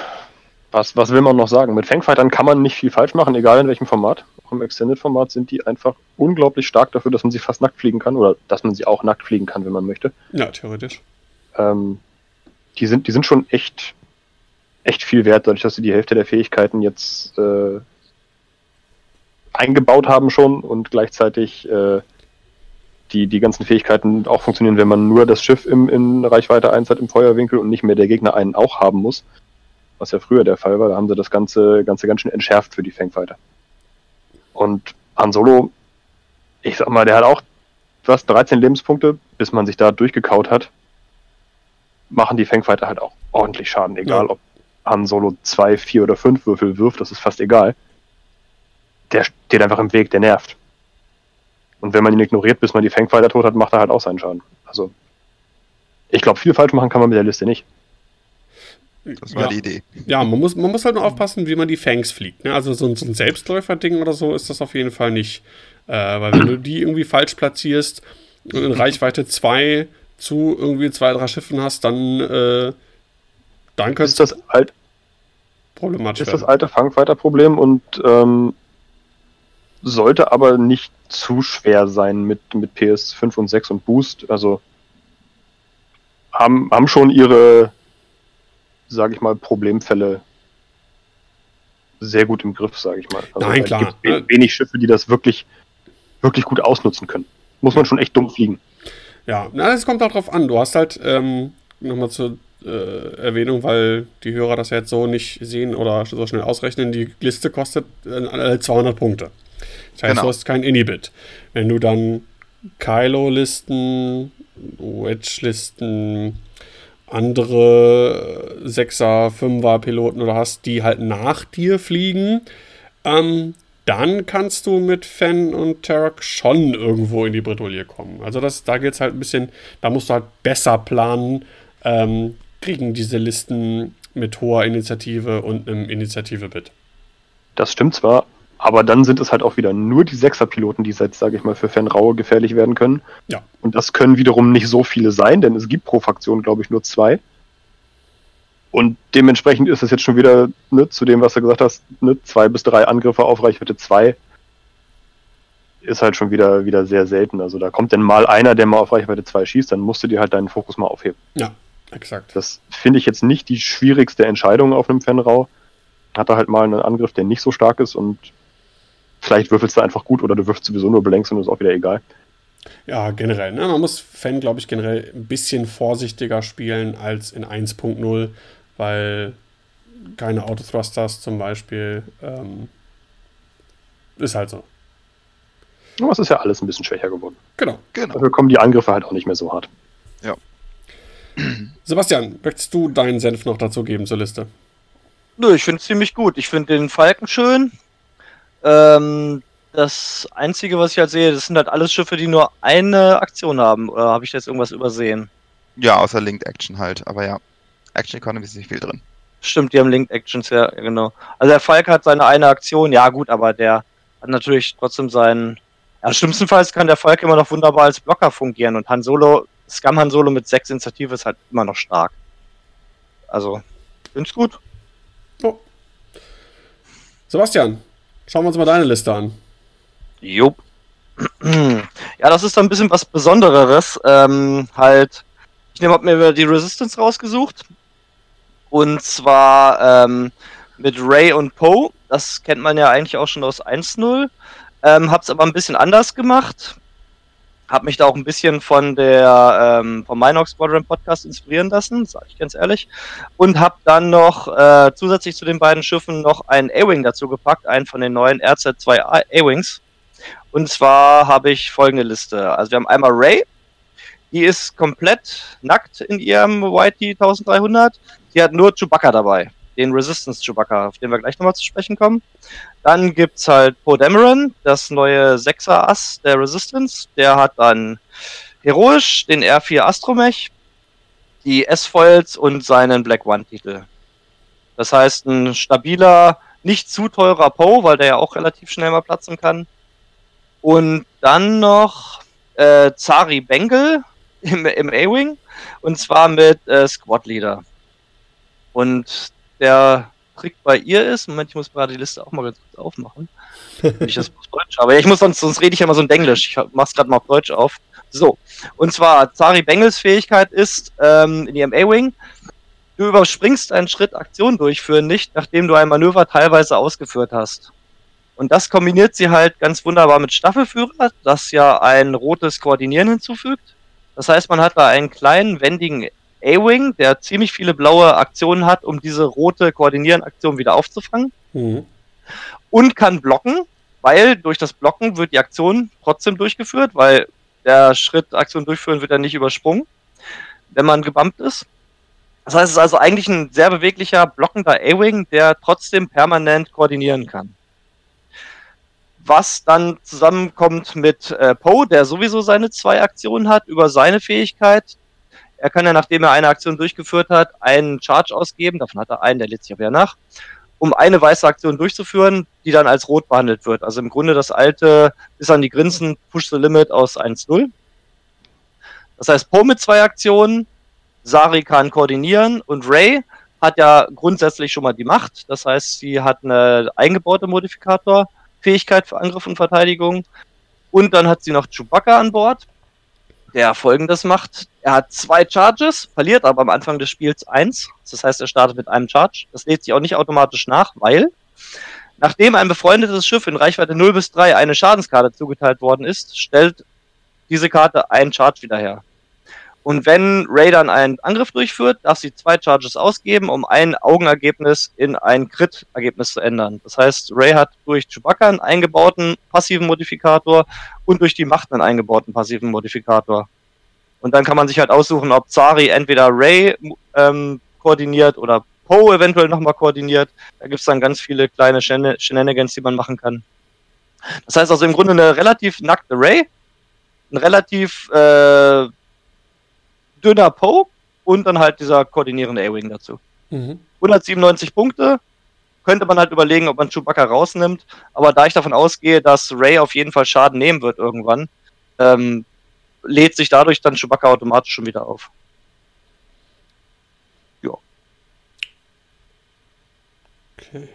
was, was will man noch sagen? Mit Fangfightern kann man nicht viel falsch machen, egal in welchem Format. Auch im Extended-Format sind die einfach unglaublich stark dafür, dass man sie fast nackt fliegen kann oder dass man sie auch nackt fliegen kann, wenn man möchte. Ja, theoretisch. Ähm, die, sind, die sind schon echt, echt viel wert, dadurch, dass sie die Hälfte der Fähigkeiten jetzt äh, eingebaut haben schon und gleichzeitig äh, die, die ganzen Fähigkeiten auch funktionieren, wenn man nur das Schiff im, in Reichweite 1 hat im Feuerwinkel und nicht mehr der Gegner einen auch haben muss. Was ja früher der Fall war, da haben sie das Ganze, Ganze ganz schön entschärft für die Fangfighter. Und Han Solo, ich sag mal, der hat auch was, 13 Lebenspunkte, bis man sich da durchgekaut hat, machen die Fangfighter halt auch ordentlich Schaden, egal ja. ob Han Solo 2, 4 oder 5 Würfel wirft, das ist fast egal. Der steht einfach im Weg, der nervt. Und wenn man ihn ignoriert, bis man die Fangfighter tot hat, macht er halt auch seinen Schaden. Also, ich glaube, viel falsch machen kann man mit der Liste nicht. Das war ja. die Idee. Ja, man muss, man muss halt nur aufpassen, wie man die Fangs fliegt. Ne? Also so ein, so ein Selbstläufer-Ding oder so ist das auf jeden Fall nicht. Äh, weil wenn du die irgendwie falsch platzierst, in Reichweite 2 zu irgendwie zwei, drei Schiffen hast, dann, äh, dann könnte ist das alt problematisch ist werden. das alte Fangfighter-Problem und ähm, sollte aber nicht zu schwer sein mit, mit PS5 und 6 und Boost. Also haben, haben schon ihre, sage ich mal, Problemfälle sehr gut im Griff, sage ich mal. Also Nein, klar. Gibt wenig Schiffe, die das wirklich, wirklich gut ausnutzen können. Muss man schon echt dumm fliegen. Ja, na, es kommt auch drauf an. Du hast halt, ähm, nochmal zur äh, Erwähnung, weil die Hörer das ja jetzt so nicht sehen oder so schnell ausrechnen, die Liste kostet äh, 200 Punkte. Das heißt, genau. du hast kein Inhibit. Wenn du dann Kylo-Listen, Wedge-Listen, andere 6er, 5er Piloten oder hast, die halt nach dir fliegen, ähm, dann kannst du mit Fan und Turk schon irgendwo in die Bredouille kommen. Also das, da geht es halt ein bisschen, da musst du halt besser planen, ähm, kriegen diese Listen mit hoher Initiative und einem Initiative-Bit. Das stimmt zwar, aber dann sind es halt auch wieder nur die Sechser-Piloten, die jetzt, sage ich mal, für Fanraue gefährlich werden können. Ja. Und das können wiederum nicht so viele sein, denn es gibt pro Fraktion, glaube ich, nur zwei. Und dementsprechend ist es jetzt schon wieder ne, zu dem, was du gesagt hast, ne, zwei bis drei Angriffe auf Reichweite zwei ist halt schon wieder, wieder sehr selten. Also da kommt denn mal einer, der mal auf Reichweite 2 schießt, dann musst du dir halt deinen Fokus mal aufheben. Ja, exakt. Das finde ich jetzt nicht die schwierigste Entscheidung auf einem Fanrau. Hat er halt mal einen Angriff, der nicht so stark ist und vielleicht würfelst du einfach gut oder du wirfst sowieso nur Blanks und ist auch wieder egal. Ja, generell. Ne? Man muss Fan, glaube ich, generell ein bisschen vorsichtiger spielen als in 1.0, weil keine Autothrusters zum Beispiel ähm, ist halt so. Aber es ist ja alles ein bisschen schwächer geworden. Genau. genau. Dafür kommen die Angriffe halt auch nicht mehr so hart. Ja. Sebastian, möchtest du deinen Senf noch dazu geben zur Liste? Nö, ich finde es ziemlich gut. Ich finde den Falken schön. Ähm, das Einzige, was ich halt sehe, das sind halt alles Schiffe, die nur eine Aktion haben. Oder habe ich jetzt irgendwas übersehen? Ja, außer Linked Action halt. Aber ja, Action Economy ist nicht viel drin. Stimmt, die haben Linked Actions, ja, genau. Also der Falk hat seine eine Aktion, ja gut, aber der hat natürlich trotzdem seinen. Ja, schlimmstenfalls kann der Falk immer noch wunderbar als Blocker fungieren und Han Solo, Scam Han Solo mit sechs Initiative ist halt immer noch stark. Also, find's gut. Oh. Sebastian, Schauen wir uns mal deine Liste an. Jupp. Ja, das ist dann ein bisschen was Besondereres. Ähm, halt, ich nehme mir die Resistance rausgesucht. Und zwar ähm, mit Ray und Poe. Das kennt man ja eigentlich auch schon aus 1.0. Ähm, hab's aber ein bisschen anders gemacht. Hab mich da auch ein bisschen von der ähm, vom Minox Squadron Podcast inspirieren lassen, sage ich ganz ehrlich. Und hab dann noch äh, zusätzlich zu den beiden Schiffen noch einen A-Wing dazu gepackt, einen von den neuen RZ2 A-Wings. Und zwar habe ich folgende Liste. Also wir haben einmal Ray, die ist komplett nackt in ihrem YT 1300. Sie hat nur Chewbacca dabei, den Resistance Chewbacca, auf den wir gleich nochmal zu sprechen kommen. Dann gibt's halt Poe Dameron, das neue Sechser Ass der Resistance. Der hat dann heroisch den R4 Astromech, die S-Foils und seinen Black One-Titel. Das heißt, ein stabiler, nicht zu teurer Poe, weil der ja auch relativ schnell mal platzen kann. Und dann noch äh, Zari Bengal im, im A-Wing. Und zwar mit äh, Squad Leader. Und der Trick bei ihr ist, Moment, ich muss gerade die Liste auch mal ganz kurz aufmachen. ich das auf Deutsch, aber ich muss sonst, sonst rede ich ja immer so ein Denglisch. Ich mach's gerade mal auf Deutsch auf. So. Und zwar, Zari Bengels Fähigkeit ist, ähm, in ihrem A-Wing, du überspringst einen Schritt Aktion durchführen nicht, nachdem du ein Manöver teilweise ausgeführt hast. Und das kombiniert sie halt ganz wunderbar mit Staffelführer, das ja ein rotes Koordinieren hinzufügt. Das heißt, man hat da einen kleinen, wendigen A-Wing, der ziemlich viele blaue Aktionen hat, um diese rote Koordinieren-Aktion wieder aufzufangen. Mhm. Und kann blocken, weil durch das Blocken wird die Aktion trotzdem durchgeführt, weil der Schritt Aktion durchführen wird ja nicht übersprungen, wenn man gebumpt ist. Das heißt, es ist also eigentlich ein sehr beweglicher, blockender A-Wing, der trotzdem permanent koordinieren kann. Was dann zusammenkommt mit äh, Poe, der sowieso seine zwei Aktionen hat, über seine Fähigkeit. Er kann ja, nachdem er eine Aktion durchgeführt hat, einen Charge ausgeben, davon hat er einen, der lädt sich aber ja nach, um eine weiße Aktion durchzuführen, die dann als rot behandelt wird. Also im Grunde das alte bis an die Grenzen Push the Limit aus 1-0. Das heißt, Poe mit zwei Aktionen, Sari kann koordinieren und Ray hat ja grundsätzlich schon mal die Macht. Das heißt, sie hat eine eingebaute Modifikatorfähigkeit für Angriff und Verteidigung. Und dann hat sie noch Chewbacca an Bord, der folgendes macht. Er hat zwei Charges, verliert aber am Anfang des Spiels eins. Das heißt, er startet mit einem Charge. Das lädt sich auch nicht automatisch nach, weil nachdem ein befreundetes Schiff in Reichweite 0 bis 3 eine Schadenskarte zugeteilt worden ist, stellt diese Karte einen Charge wieder her. Und wenn Ray dann einen Angriff durchführt, darf sie zwei Charges ausgeben, um ein Augenergebnis in ein Crit-Ergebnis zu ändern. Das heißt, Ray hat durch Chewbacca einen eingebauten passiven Modifikator und durch die Macht einen eingebauten passiven Modifikator. Und dann kann man sich halt aussuchen, ob Zari entweder Ray ähm, koordiniert oder Poe eventuell nochmal koordiniert. Da gibt's dann ganz viele kleine Shen Shenanigans, die man machen kann. Das heißt also im Grunde eine relativ nackte Ray, ein relativ äh, dünner Pope und dann halt dieser koordinierende A-Wing dazu. Mhm. 197 Punkte. Könnte man halt überlegen, ob man Chewbacca rausnimmt. Aber da ich davon ausgehe, dass Ray auf jeden Fall Schaden nehmen wird irgendwann, ähm, lädt sich dadurch dann Chewbacca automatisch schon wieder auf. Ja. Okay.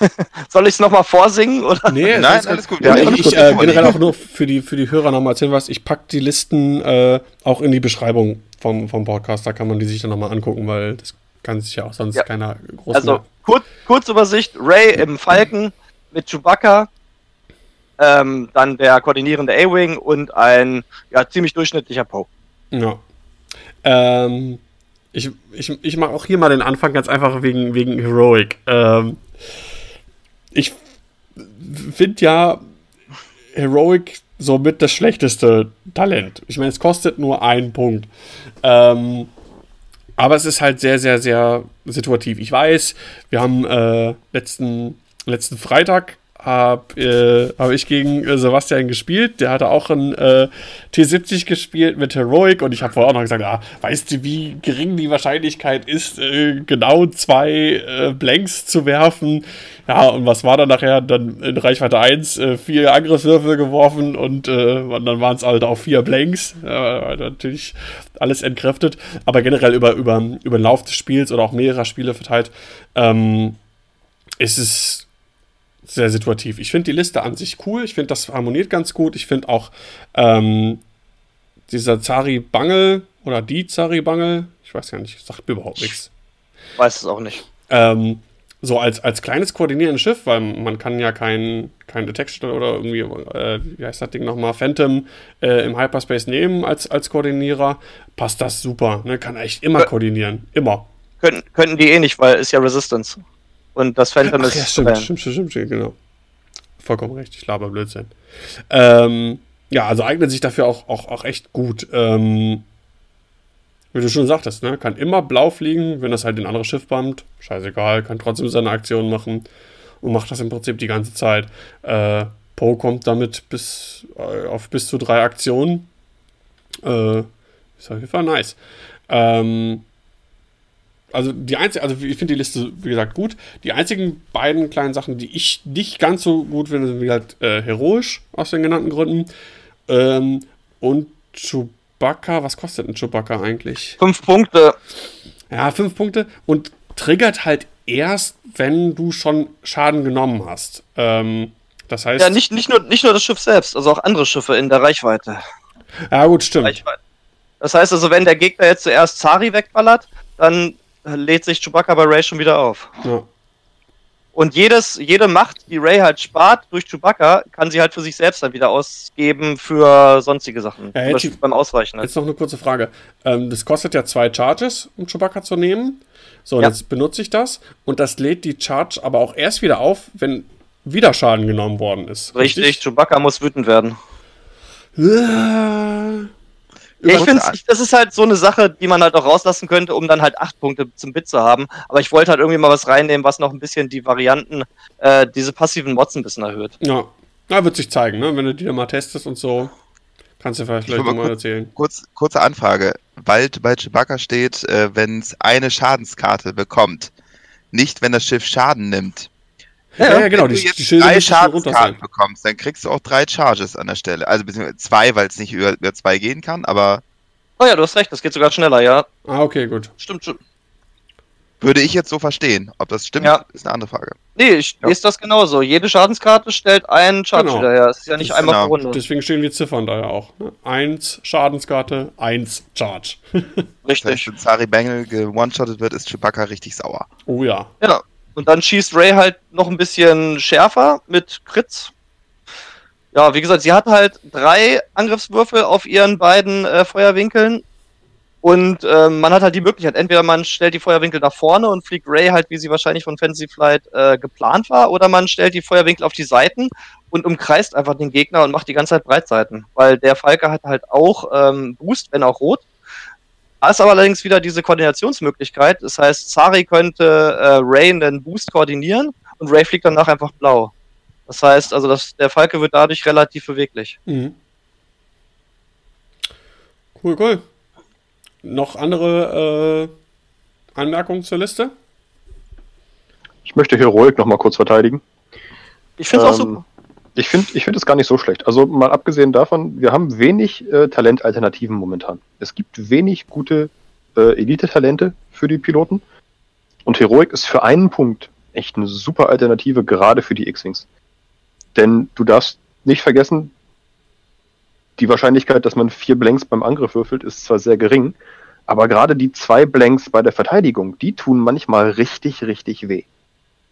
Soll ich es nochmal vorsingen? Oder? Nee, Nein, alles, alles gut. Ja, ich, ich äh, generell auch nur für die, für die Hörer nochmal erzählen was. Ich packe die Listen äh, auch in die Beschreibung vom, vom Podcast. Da kann man die sich dann nochmal angucken, weil das kann sich ja auch sonst ja. keiner groß Also, kur Kurzübersicht: Ray im Falken mit Chewbacca, ähm, dann der koordinierende A-Wing und ein ja, ziemlich durchschnittlicher Poe. Ja. Ähm, ich, ich, ich mache auch hier mal den Anfang ganz einfach wegen, wegen Heroic. Ähm, ich finde ja Heroic somit das schlechteste Talent. Ich meine, es kostet nur einen Punkt. Ähm, aber es ist halt sehr, sehr, sehr situativ. Ich weiß, wir haben äh, letzten, letzten Freitag habe äh, hab ich gegen äh, Sebastian gespielt. Der hatte auch ein äh, T70 gespielt mit Heroic und ich habe vorher auch noch gesagt, ah, weißt du, wie gering die Wahrscheinlichkeit ist, äh, genau zwei äh, Blanks zu werfen? Ja, und was war dann nachher? Dann in Reichweite 1 äh, vier Angriffswürfe geworfen und, und dann waren es halt auch vier Blanks. Ja, natürlich alles entkräftet. Aber generell über, über, über den Lauf des Spiels oder auch mehrerer Spiele verteilt, ähm, ist es sehr situativ. Ich finde die Liste an sich cool. Ich finde, das harmoniert ganz gut. Ich finde auch ähm, dieser Zari Bangel oder die Zari Bangel, ich weiß gar nicht, sagt mir überhaupt nichts. Weiß es auch nicht. Ähm, so als, als kleines koordinierendes Schiff, weil man kann ja kein, kein Detection oder irgendwie, äh, wie heißt das Ding nochmal, Phantom äh, im Hyperspace nehmen als, als Koordinierer, passt das super. Ne? Kann echt immer Kön koordinieren. Immer. Können, könnten die eh nicht, weil ist ja Resistance. Und das Phantom Ach, ist. Ja, stimmt, stimmt, stimmt, stimmt, genau. Vollkommen recht, ich laber Blödsinn. Ähm, ja, also eignet sich dafür auch, auch, auch echt gut. Ähm, wie du schon sagtest, ne? kann immer blau fliegen, wenn das halt ein anderes Schiff bammt. Scheißegal, kann trotzdem seine Aktion machen und macht das im Prinzip die ganze Zeit. Äh, Poe kommt damit bis äh, auf bis zu drei Aktionen. Äh, ist auf jeden Fall nice. Ähm, also die einzige, also ich finde die Liste, wie gesagt, gut. Die einzigen beiden kleinen Sachen, die ich nicht ganz so gut finde, sind wie halt äh, heroisch, aus den genannten Gründen. Ähm, und Chewbacca, was kostet ein Chewbacca eigentlich? Fünf Punkte. Ja, fünf Punkte und triggert halt erst, wenn du schon Schaden genommen hast. Ähm, das heißt. Ja, nicht, nicht, nur, nicht nur das Schiff selbst, also auch andere Schiffe in der Reichweite. Ja, gut, stimmt. Reichweite. Das heißt also, wenn der Gegner jetzt zuerst Zari wegballert, dann lädt sich Chewbacca bei Ray schon wieder auf. Ja. Und jedes, jede Macht, die Ray halt spart durch Chewbacca, kann sie halt für sich selbst dann wieder ausgeben für sonstige Sachen. Ja, jetzt, beim Ausweichen. Halt. Jetzt noch eine kurze Frage. Ähm, das kostet ja zwei Charges, um Chewbacca zu nehmen. So, ja. jetzt benutze ich das und das lädt die Charge aber auch erst wieder auf, wenn wieder Schaden genommen worden ist. Richtig, richtig? Chewbacca muss wütend werden. Ja, ich finde, das ist halt so eine Sache, die man halt auch rauslassen könnte, um dann halt acht Punkte zum Bit zu haben. Aber ich wollte halt irgendwie mal was reinnehmen, was noch ein bisschen die Varianten, äh, diese passiven Mods ein bisschen erhöht. Ja, ja wird sich zeigen, ne? Wenn du die dann mal testest und so, kannst du vielleicht, vielleicht mal erzählen. Kurz, kurze Anfrage. Bald bei Chewbacca steht, äh, wenn es eine Schadenskarte bekommt, nicht wenn das Schiff Schaden nimmt. Ja, ja, ja genau. Wenn die, du jetzt die drei Schadenskarten bekommst, dann kriegst du auch drei Charges an der Stelle. Also beziehungsweise zwei, weil es nicht über, über zwei gehen kann, aber. Oh ja, du hast recht, das geht sogar schneller, ja. Ah, okay, gut. Stimmt, stimmt. Würde ich jetzt so verstehen. Ob das stimmt, ja. ist eine andere Frage. Nee, ich ja. ist das genauso. Jede Schadenskarte stellt einen Charge genau. her. Das ist ja nicht das einmal genau. pro Runde. Deswegen stehen die Ziffern da ja auch. Ne? Eins Schadenskarte, eins Charge. Richtig. Wenn Sari Bengel gewone-shottet wird, ist Chewbacca richtig sauer. Oh ja. Ja. Und dann schießt Ray halt noch ein bisschen schärfer mit Crits. Ja, wie gesagt, sie hat halt drei Angriffswürfel auf ihren beiden äh, Feuerwinkeln. Und äh, man hat halt die Möglichkeit, entweder man stellt die Feuerwinkel nach vorne und fliegt Ray halt, wie sie wahrscheinlich von Fantasy Flight äh, geplant war, oder man stellt die Feuerwinkel auf die Seiten und umkreist einfach den Gegner und macht die ganze Zeit Breitseiten. Weil der Falke hat halt auch ähm, Boost, wenn auch rot. Da ist aber allerdings wieder diese Koordinationsmöglichkeit. Das heißt, Sari könnte äh, Ray einen Boost koordinieren und Ray fliegt danach einfach blau. Das heißt, also das, der Falke wird dadurch relativ beweglich. Mhm. Cool, cool. Noch andere äh, Anmerkungen zur Liste? Ich möchte Heroic noch mal kurz verteidigen. Ich finde es ähm, auch super. Ich finde ich finde es gar nicht so schlecht. Also mal abgesehen davon, wir haben wenig äh, Talentalternativen momentan. Es gibt wenig gute äh, Elite-Talente für die Piloten. Und Heroic ist für einen Punkt echt eine super Alternative, gerade für die X-Wings. Denn du darfst nicht vergessen, die Wahrscheinlichkeit, dass man vier Blanks beim Angriff würfelt, ist zwar sehr gering, aber gerade die zwei Blanks bei der Verteidigung, die tun manchmal richtig, richtig weh.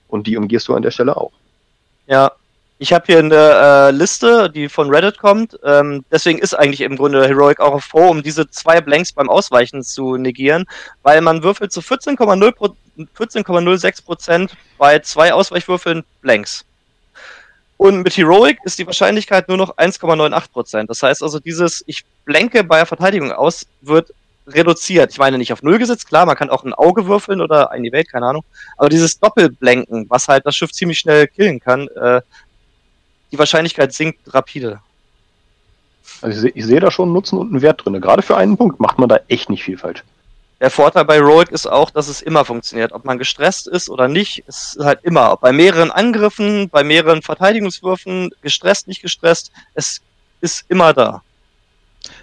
Und die umgehst du an der Stelle auch. Ja, ich habe hier eine äh, Liste, die von Reddit kommt. Ähm, deswegen ist eigentlich im Grunde Heroic auch froh, um diese zwei Blanks beim Ausweichen zu negieren, weil man würfelt zu 14,06 Prozent bei zwei Ausweichwürfeln Blanks. Und mit Heroic ist die Wahrscheinlichkeit nur noch 1,98 Prozent. Das heißt also, dieses Ich blenke bei Verteidigung aus wird reduziert. Ich meine nicht auf Null gesetzt, klar, man kann auch ein Auge würfeln oder ein Evade, keine Ahnung. Aber dieses Doppelblenken, was halt das Schiff ziemlich schnell killen kann, äh, die Wahrscheinlichkeit sinkt rapide. Also ich, seh, ich sehe da schon einen Nutzen und einen Wert drin. Gerade für einen Punkt macht man da echt nicht viel falsch. Der Vorteil bei Rogue ist auch, dass es immer funktioniert. Ob man gestresst ist oder nicht, ist halt immer. Bei mehreren Angriffen, bei mehreren Verteidigungswürfen, gestresst, nicht gestresst, es ist immer da.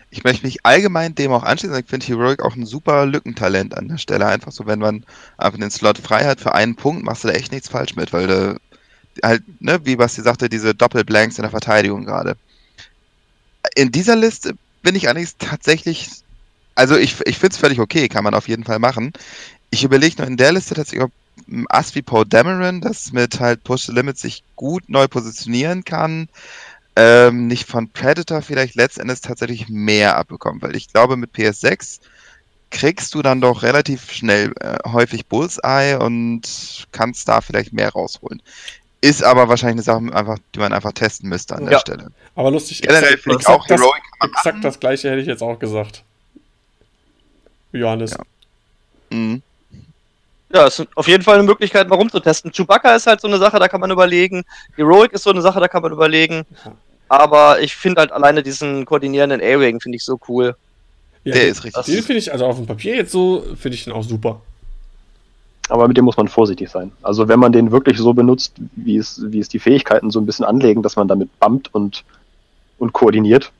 Ich möchte mich allgemein dem auch anschließen. Ich finde Heroic auch ein super Lückentalent an der Stelle. Einfach so, wenn man einfach den Slot frei hat für einen Punkt, machst du da echt nichts falsch mit, weil du halt, ne, wie Basti sagte, diese Doppelblanks in der Verteidigung gerade. In dieser Liste bin ich allerdings tatsächlich, also ich, ich finde es völlig okay, kann man auf jeden Fall machen. Ich überlege nur in der Liste tatsächlich, ob wie Paul Dameron, das mit halt Push the Limit sich gut neu positionieren kann, ähm, nicht von Predator vielleicht letztendlich tatsächlich mehr abbekommt, weil ich glaube, mit PS6 kriegst du dann doch relativ schnell äh, häufig Bullseye und kannst da vielleicht mehr rausholen. Ist aber wahrscheinlich eine Sache, einfach, die man einfach testen müsste an der ja. Stelle. Aber lustig, Generell finde ich auch das, Heroic. Exakt das gleiche hätte ich jetzt auch gesagt. Johannes. Ja. Mhm. Ja, ist auf jeden Fall eine Möglichkeit, mal rumzutesten. Chewbacca ist halt so eine Sache, da kann man überlegen. Heroic ist so eine Sache, da kann man überlegen. Aber ich finde halt alleine diesen koordinierenden A-Wing finde ich so cool. Ja, der ist richtig. Den finde ich, also auf dem Papier jetzt so, finde ich den auch super. Aber mit dem muss man vorsichtig sein. Also wenn man den wirklich so benutzt, wie es, wie es die Fähigkeiten so ein bisschen anlegen, dass man damit bumpt und, und koordiniert,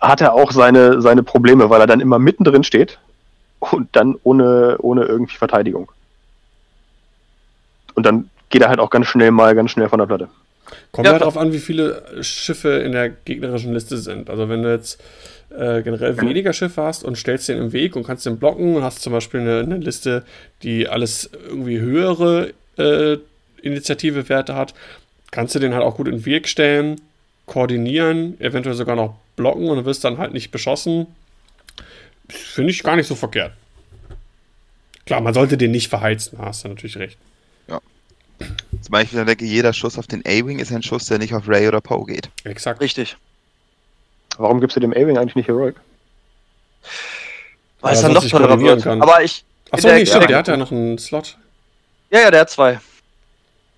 hat er auch seine, seine Probleme, weil er dann immer mittendrin steht und dann ohne, ohne irgendwie Verteidigung. Und dann geht er halt auch ganz schnell mal ganz schnell von der Platte. Kommt ja. halt darauf an, wie viele Schiffe in der gegnerischen Liste sind. Also wenn du jetzt äh, generell weniger Schiffe hast und stellst den im Weg und kannst den blocken und hast zum Beispiel eine, eine Liste, die alles irgendwie höhere äh, Initiative-Werte hat, kannst du den halt auch gut in den Weg stellen, koordinieren, eventuell sogar noch blocken und du wirst dann halt nicht beschossen. Finde ich gar nicht so verkehrt. Klar, man sollte den nicht verheizen, hast du natürlich recht. Ja. Zum Beispiel denke, jeder Schuss auf den A-Wing ist ein Schuss, der nicht auf Ray oder Poe geht. Exakt. Richtig. Warum gibst du dem A-Wing eigentlich nicht Heroic? Weil es dann noch teurer wird. Kann. Aber ich. Achso, nee, stimmt, der hat ja noch einen Slot. Ja, ja, der hat zwei.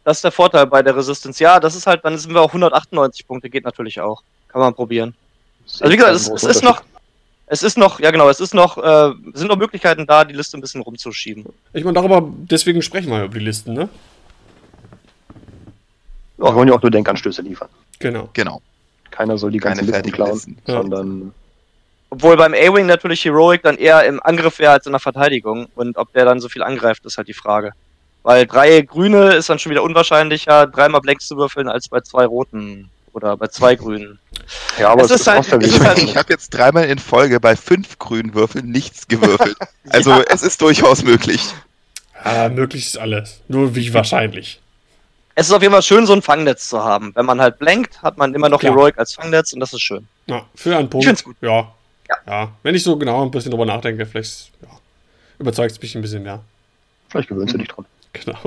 Das ist der Vorteil bei der Resistance. Ja, das ist halt, dann sind wir auf 198 Punkte, geht natürlich auch. Kann man probieren. Also wie gesagt, es, es ist noch, es ist noch, ja genau, es ist noch, äh, sind noch Möglichkeiten da, die Liste ein bisschen rumzuschieben. Ich meine, darüber, deswegen sprechen wir über die Listen, ne? Wir wollen ja auch nur Denkanstöße liefern. Genau. Genau. Keiner soll die ganze Listen klauen, Listen. sondern obwohl beim A-Wing natürlich Heroic dann eher im Angriff wäre als in der Verteidigung. Und ob der dann so viel angreift, ist halt die Frage. Weil drei Grüne ist dann schon wieder unwahrscheinlicher, dreimal Blanks zu würfeln, als bei zwei Roten. Oder bei zwei Grünen. Ja, aber es, es ist, halt, ich, halt, ich habe jetzt dreimal in Folge bei fünf grünen Würfeln nichts gewürfelt. Also ja. es ist durchaus möglich. Ja, möglich ist alles. Nur wie wahrscheinlich. Es ist auf jeden Fall schön, so ein Fangnetz zu haben. Wenn man halt blankt, hat man immer noch Klar. Heroic als Fangnetz und das ist schön. Ja, für einen Punkt. Ich find's gut. Ja, ja. ja. Wenn ich so genau ein bisschen drüber nachdenke, vielleicht ja, überzeugt es mich ein bisschen mehr. Vielleicht gewöhnst du dich dran. Genau.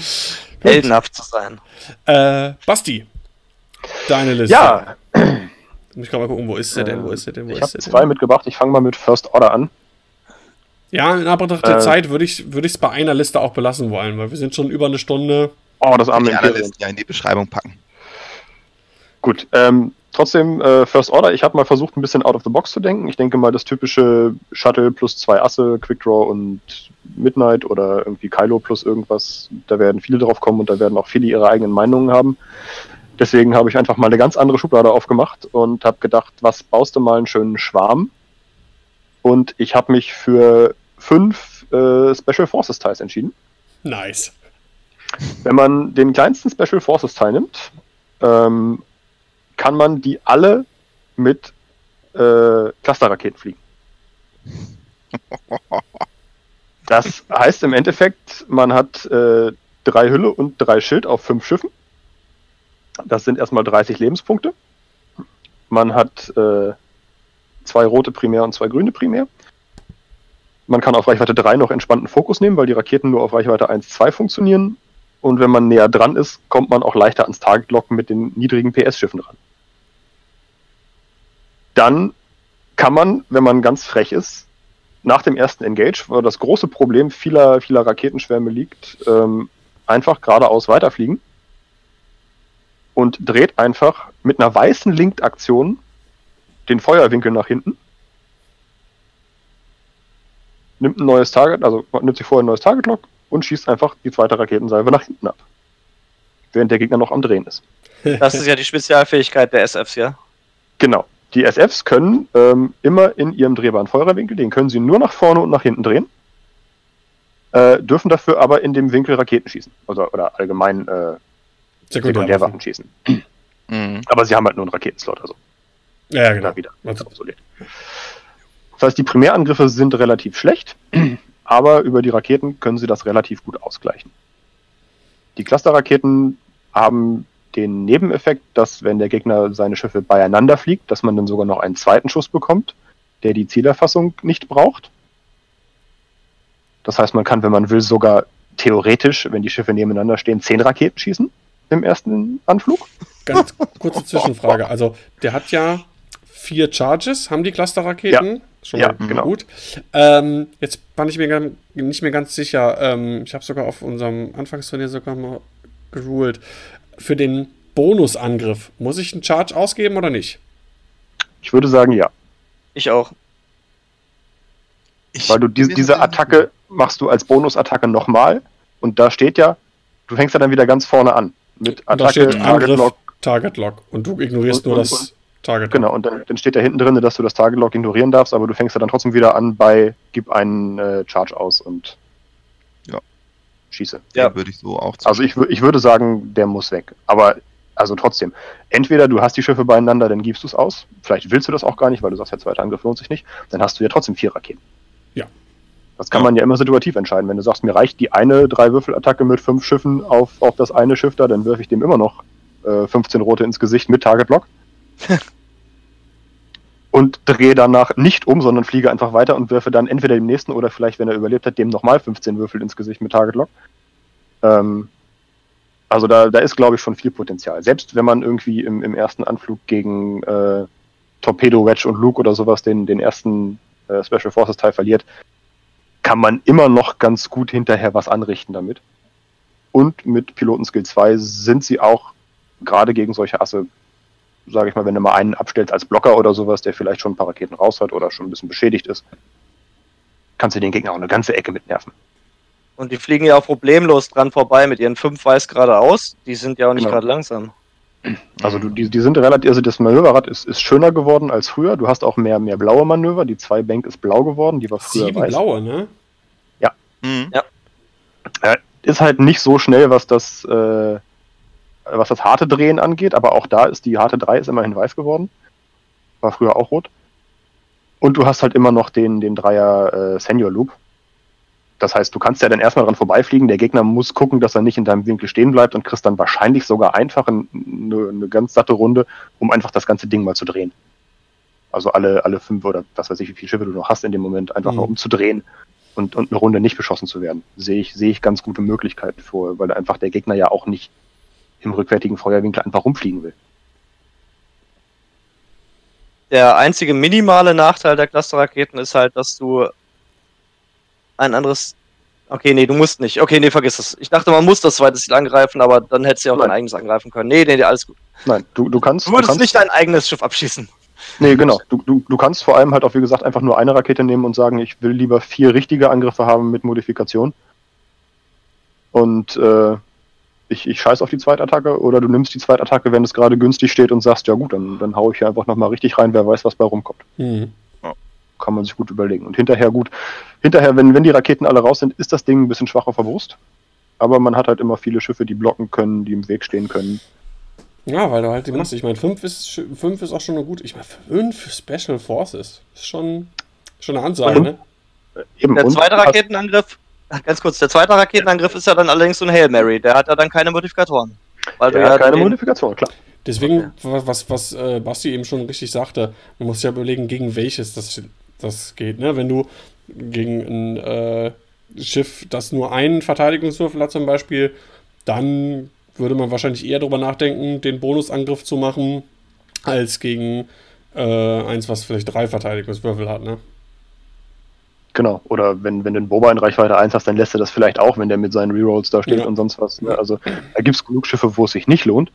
Heldenhaft zu sein. Äh, Basti, deine Liste. Ja. Ich kann mal gucken, wo ist der denn? Wo ist der denn? Wo ich habe zwei denn? mitgebracht. Ich fange mal mit First Order an. Ja, in Anbetracht der äh, Zeit würde ich es würd bei einer Liste auch belassen wollen, weil wir sind schon über eine Stunde. Oh, das arme Die ja in die Beschreibung packen. Gut, ähm, Trotzdem, äh, First Order, ich habe mal versucht, ein bisschen out of the box zu denken. Ich denke mal, das typische Shuttle plus zwei Asse, Quick Draw und Midnight oder irgendwie Kylo plus irgendwas, da werden viele drauf kommen und da werden auch viele ihre eigenen Meinungen haben. Deswegen habe ich einfach mal eine ganz andere Schublade aufgemacht und habe gedacht, was baust du mal einen schönen Schwarm? Und ich habe mich für fünf äh, Special Forces Teils entschieden. Nice. Wenn man den kleinsten Special Forces Teil nimmt, ähm, kann man die alle mit äh, Clusterraketen fliegen. Das heißt im Endeffekt, man hat äh, drei Hülle und drei Schild auf fünf Schiffen. Das sind erstmal 30 Lebenspunkte. Man hat äh, zwei rote Primär und zwei grüne Primär. Man kann auf Reichweite 3 noch entspannten Fokus nehmen, weil die Raketen nur auf Reichweite 1, 2 funktionieren. Und wenn man näher dran ist, kommt man auch leichter ans Target locken mit den niedrigen PS-Schiffen ran. Dann kann man, wenn man ganz frech ist, nach dem ersten Engage, wo das große Problem vieler, vieler Raketenschwärme liegt, ähm, einfach geradeaus weiterfliegen und dreht einfach mit einer weißen Linked-Aktion den Feuerwinkel nach hinten, nimmt ein neues Target, also nimmt sich vorher ein neues Target-Lock und schießt einfach die zweite Raketensalve nach hinten ab. Während der Gegner noch am Drehen ist. Das ist ja die Spezialfähigkeit der SFs, ja? Genau. Die SFs können ähm, immer in ihrem drehbaren Feuerwinkel, den können sie nur nach vorne und nach hinten drehen, äh, dürfen dafür aber in dem Winkel Raketen schießen. Also, oder allgemein äh, Sekundärwaffen schießen. Mhm. Aber sie haben halt nur einen Raketenslot, also. Ja, ja genau. Wieder obsolet. Das heißt, die Primärangriffe sind relativ schlecht, aber über die Raketen können sie das relativ gut ausgleichen. Die Clusterraketen haben den Nebeneffekt, dass wenn der Gegner seine Schiffe beieinander fliegt, dass man dann sogar noch einen zweiten Schuss bekommt, der die Zielerfassung nicht braucht. Das heißt, man kann, wenn man will, sogar theoretisch, wenn die Schiffe nebeneinander stehen, zehn Raketen schießen im ersten Anflug. Ganz kurze Zwischenfrage. Also, der hat ja vier Charges, haben die Clusterraketen. Ja. Schon ja, genau. gut. Ähm, jetzt bin ich mir nicht mehr ganz sicher. Ähm, ich habe sogar auf unserem Anfangsturnier sogar mal geruled für den Bonusangriff, muss ich einen Charge ausgeben oder nicht? Ich würde sagen, ja. Ich auch. Ich Weil du die, diese Attacke machst du als Bonusattacke nochmal und da steht ja, du fängst ja dann wieder ganz vorne an. Mit Attacke, Target Angriff, Lock. Target Lock. Und du ignorierst und, nur und, das und, Target Lock. Genau, und dann, dann, steht da hinten drin, dass du das Target Lock ignorieren darfst, aber du fängst ja dann trotzdem wieder an bei gib einen äh, Charge aus und schieße. Ja, würde ich so auch Also ich, ich würde sagen, der muss weg. Aber also trotzdem, entweder du hast die Schiffe beieinander, dann gibst du es aus. Vielleicht willst du das auch gar nicht, weil du sagst, der zweite Angriff lohnt sich nicht. Dann hast du ja trotzdem vier Raketen. Ja. Das kann ja. man ja immer situativ entscheiden. Wenn du sagst, mir reicht die eine Drei-Würfel-Attacke mit fünf Schiffen auf, auf das eine Schiff da, dann werfe ich dem immer noch äh, 15 Rote ins Gesicht mit Target-Lock. und drehe danach nicht um, sondern fliege einfach weiter und werfe dann entweder dem nächsten oder vielleicht, wenn er überlebt hat, dem nochmal 15 Würfel ins Gesicht mit Target-Lock. Ähm, also da, da ist, glaube ich, schon viel Potenzial. Selbst wenn man irgendwie im, im ersten Anflug gegen äh, Torpedo, Wedge und Luke oder sowas den, den ersten äh, Special Forces Teil verliert, kann man immer noch ganz gut hinterher was anrichten damit. Und mit Pilotenskill 2 sind sie auch gerade gegen solche Asse, sage ich mal, wenn du mal einen abstellst als Blocker oder sowas, der vielleicht schon ein paar Raketen raus hat oder schon ein bisschen beschädigt ist, kannst du den Gegner auch eine ganze Ecke mitnerven. Und die fliegen ja auch problemlos dran vorbei mit ihren fünf Weiß geradeaus. Die sind ja auch nicht genau. gerade langsam. Also du, die, die sind relativ, also das Manöverrad ist, ist schöner geworden als früher. Du hast auch mehr, mehr blaue Manöver. Die zwei Bank ist blau geworden, die war früher Sieben weiß. blaue, ne? Ja. Mhm. ja. Äh, ist halt nicht so schnell, was das, äh, was das harte Drehen angeht, aber auch da ist die harte 3 ist immerhin weiß geworden. War früher auch rot. Und du hast halt immer noch den, den Dreier äh, Senior Loop, das heißt, du kannst ja dann erstmal dran vorbeifliegen, der Gegner muss gucken, dass er nicht in deinem Winkel stehen bleibt und kriegst dann wahrscheinlich sogar einfach eine, eine ganz satte Runde, um einfach das ganze Ding mal zu drehen. Also alle, alle fünf oder was weiß ich, wie viele Schiffe du noch hast in dem Moment, einfach mhm. mal umzudrehen und, und eine Runde nicht beschossen zu werden. Sehe ich, sehe ich ganz gute Möglichkeiten vor, weil einfach der Gegner ja auch nicht im rückwärtigen Feuerwinkel einfach rumfliegen will. Der einzige minimale Nachteil der Clusterraketen ist halt, dass du ein anderes. Okay, nee, du musst nicht. Okay, nee, vergiss es. Ich dachte, man muss das zweite Ziel angreifen, aber dann hättest du ja auch Nein. dein eigenes angreifen können. Nee, nee, alles gut. Nein, du, du kannst. Du würdest du kannst, nicht dein eigenes Schiff abschießen. Nee, genau. Du, du, du kannst vor allem halt auch, wie gesagt, einfach nur eine Rakete nehmen und sagen, ich will lieber vier richtige Angriffe haben mit Modifikation. Und äh, ich, ich scheiß auf die Zweitattacke oder du nimmst die Zweitattacke, wenn es gerade günstig steht und sagst, ja gut, dann, dann hau ich hier einfach nochmal richtig rein, wer weiß, was bei rumkommt. Mhm kann man sich gut überlegen. Und hinterher gut, hinterher, wenn, wenn die Raketen alle raus sind, ist das Ding ein bisschen schwach auf der Brust. Aber man hat halt immer viele Schiffe, die blocken können, die im Weg stehen können. Ja, weil du halt die Masse. Ich meine, 5 ist, fünf ist auch schon eine gute. Ich meine, 5 Special Forces ist schon, schon eine Ansage, ne? Eben, der zweite Raketenangriff, ganz kurz, der zweite Raketenangriff ist ja dann allerdings so ein Hail Mary. Der hat ja dann keine Modifikatoren. Weil der hat ja keine Modifikatoren, klar. Deswegen, okay. was, was äh, Basti eben schon richtig sagte, man muss ja überlegen, gegen welches das das geht. Ne? Wenn du gegen ein äh, Schiff, das nur einen Verteidigungswürfel hat zum Beispiel, dann würde man wahrscheinlich eher darüber nachdenken, den Bonusangriff zu machen, als gegen äh, eins, was vielleicht drei Verteidigungswürfel hat. Ne? Genau, oder wenn, wenn du einen Boba in Reichweite 1 hast, dann lässt er das vielleicht auch, wenn der mit seinen Rerolls da steht ja. und sonst was. Ne? Also da gibt es genug Schiffe, wo es sich nicht lohnt.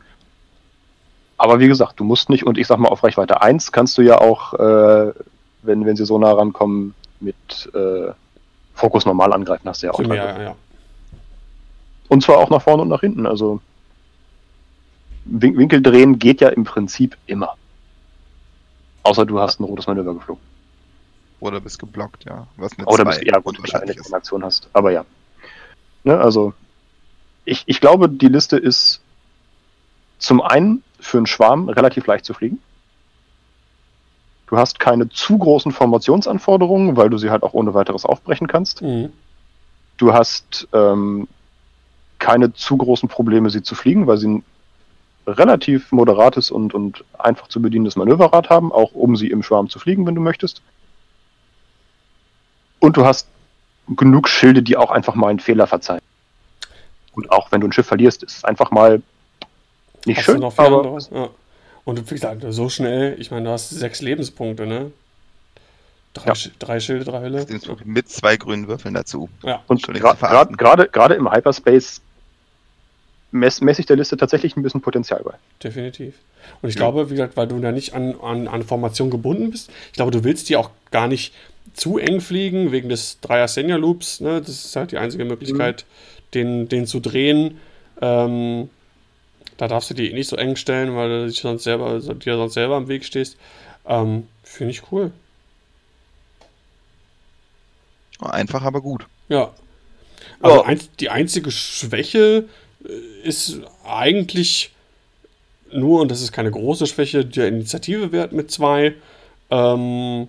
Aber wie gesagt, du musst nicht, und ich sag mal, auf Reichweite 1 kannst du ja auch äh, wenn, wenn sie so nah rankommen, mit äh, Fokus normal angreifen, hast du ja auch. Ja, ja. Und zwar auch nach vorne und nach hinten. Also Win Winkel drehen geht ja im Prinzip immer. Außer du hast ein rotes Manöver geflogen. Oder bist geblockt, ja. Was mit Oder bist, ja, gut, wahrscheinlich eine Aktion hast. Aber ja. Ne, also, ich, ich glaube, die Liste ist zum einen für einen Schwarm relativ leicht zu fliegen. Du hast keine zu großen Formationsanforderungen, weil du sie halt auch ohne weiteres aufbrechen kannst. Mhm. Du hast ähm, keine zu großen Probleme, sie zu fliegen, weil sie ein relativ moderates und, und einfach zu bedienendes Manöverrad haben, auch um sie im Schwarm zu fliegen, wenn du möchtest. Und du hast genug Schilde, die auch einfach mal einen Fehler verzeihen. Und auch wenn du ein Schiff verlierst, ist es einfach mal nicht hast schön, aber ja. Und wie gesagt, so schnell, ich meine, du hast sechs Lebenspunkte, ne? Drei, ja. drei Schilde, drei Hülle. Mit zwei grünen Würfeln dazu. Ja. Und gerade gra im Hyperspace messe mess ich der Liste tatsächlich ein bisschen Potenzial bei. Definitiv. Und ich ja. glaube, wie gesagt, weil du da nicht an, an, an Formation gebunden bist, ich glaube, du willst die auch gar nicht zu eng fliegen, wegen des Dreier Senior Loops. Ne? Das ist halt die einzige Möglichkeit, mhm. den, den zu drehen. Ähm, da darfst du die eh nicht so eng stellen, weil du dich sonst selber, dir sonst selber im Weg stehst. Ähm, Finde ich cool. Einfach, aber gut. Ja. Also oh. ein, die einzige Schwäche äh, ist eigentlich nur, und das ist keine große Schwäche, der Initiative-Wert mit zwei. Ähm,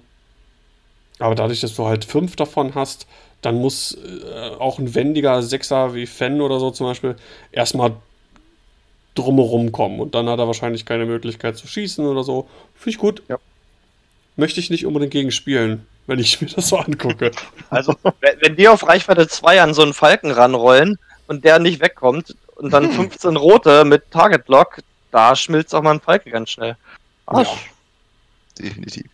Aber dadurch, dass du halt fünf davon hast, dann muss äh, auch ein wendiger Sechser wie Fenn oder so zum Beispiel erstmal drumherum kommen. Und dann hat er wahrscheinlich keine Möglichkeit zu schießen oder so. Finde ich gut. Ja. Möchte ich nicht unbedingt gegen spielen, wenn ich mir das so angucke. Also, wenn, die auf Reichweite 2 an so einen Falken ranrollen und der nicht wegkommt und dann 15 rote mit Target Lock, da schmilzt auch mal ein Falke ganz schnell. Ja. Definitiv.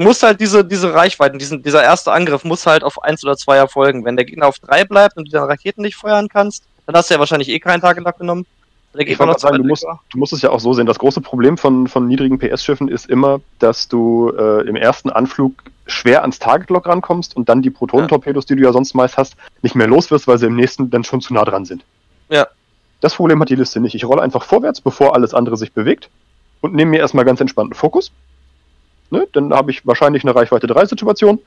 Du musst halt diese, diese Reichweiten, diesen, dieser erste Angriff muss halt auf 1 oder 2 erfolgen. Wenn der Gegner auf 3 bleibt und du dann Raketen nicht feuern kannst, dann hast du ja wahrscheinlich eh keinen Target Lock genommen. Ich noch sagen, du, musst, du musst es ja auch so sehen. Das große Problem von, von niedrigen PS-Schiffen ist immer, dass du äh, im ersten Anflug schwer ans Target-Lock rankommst und dann die Protonentorpedos, die du ja sonst meist hast, nicht mehr los wirst, weil sie im nächsten dann schon zu nah dran sind. Ja. Das Problem hat die Liste nicht. Ich rolle einfach vorwärts, bevor alles andere sich bewegt und nehme mir erstmal ganz entspannten Fokus. Ne? Dann habe ich wahrscheinlich eine Reichweite 3 Situation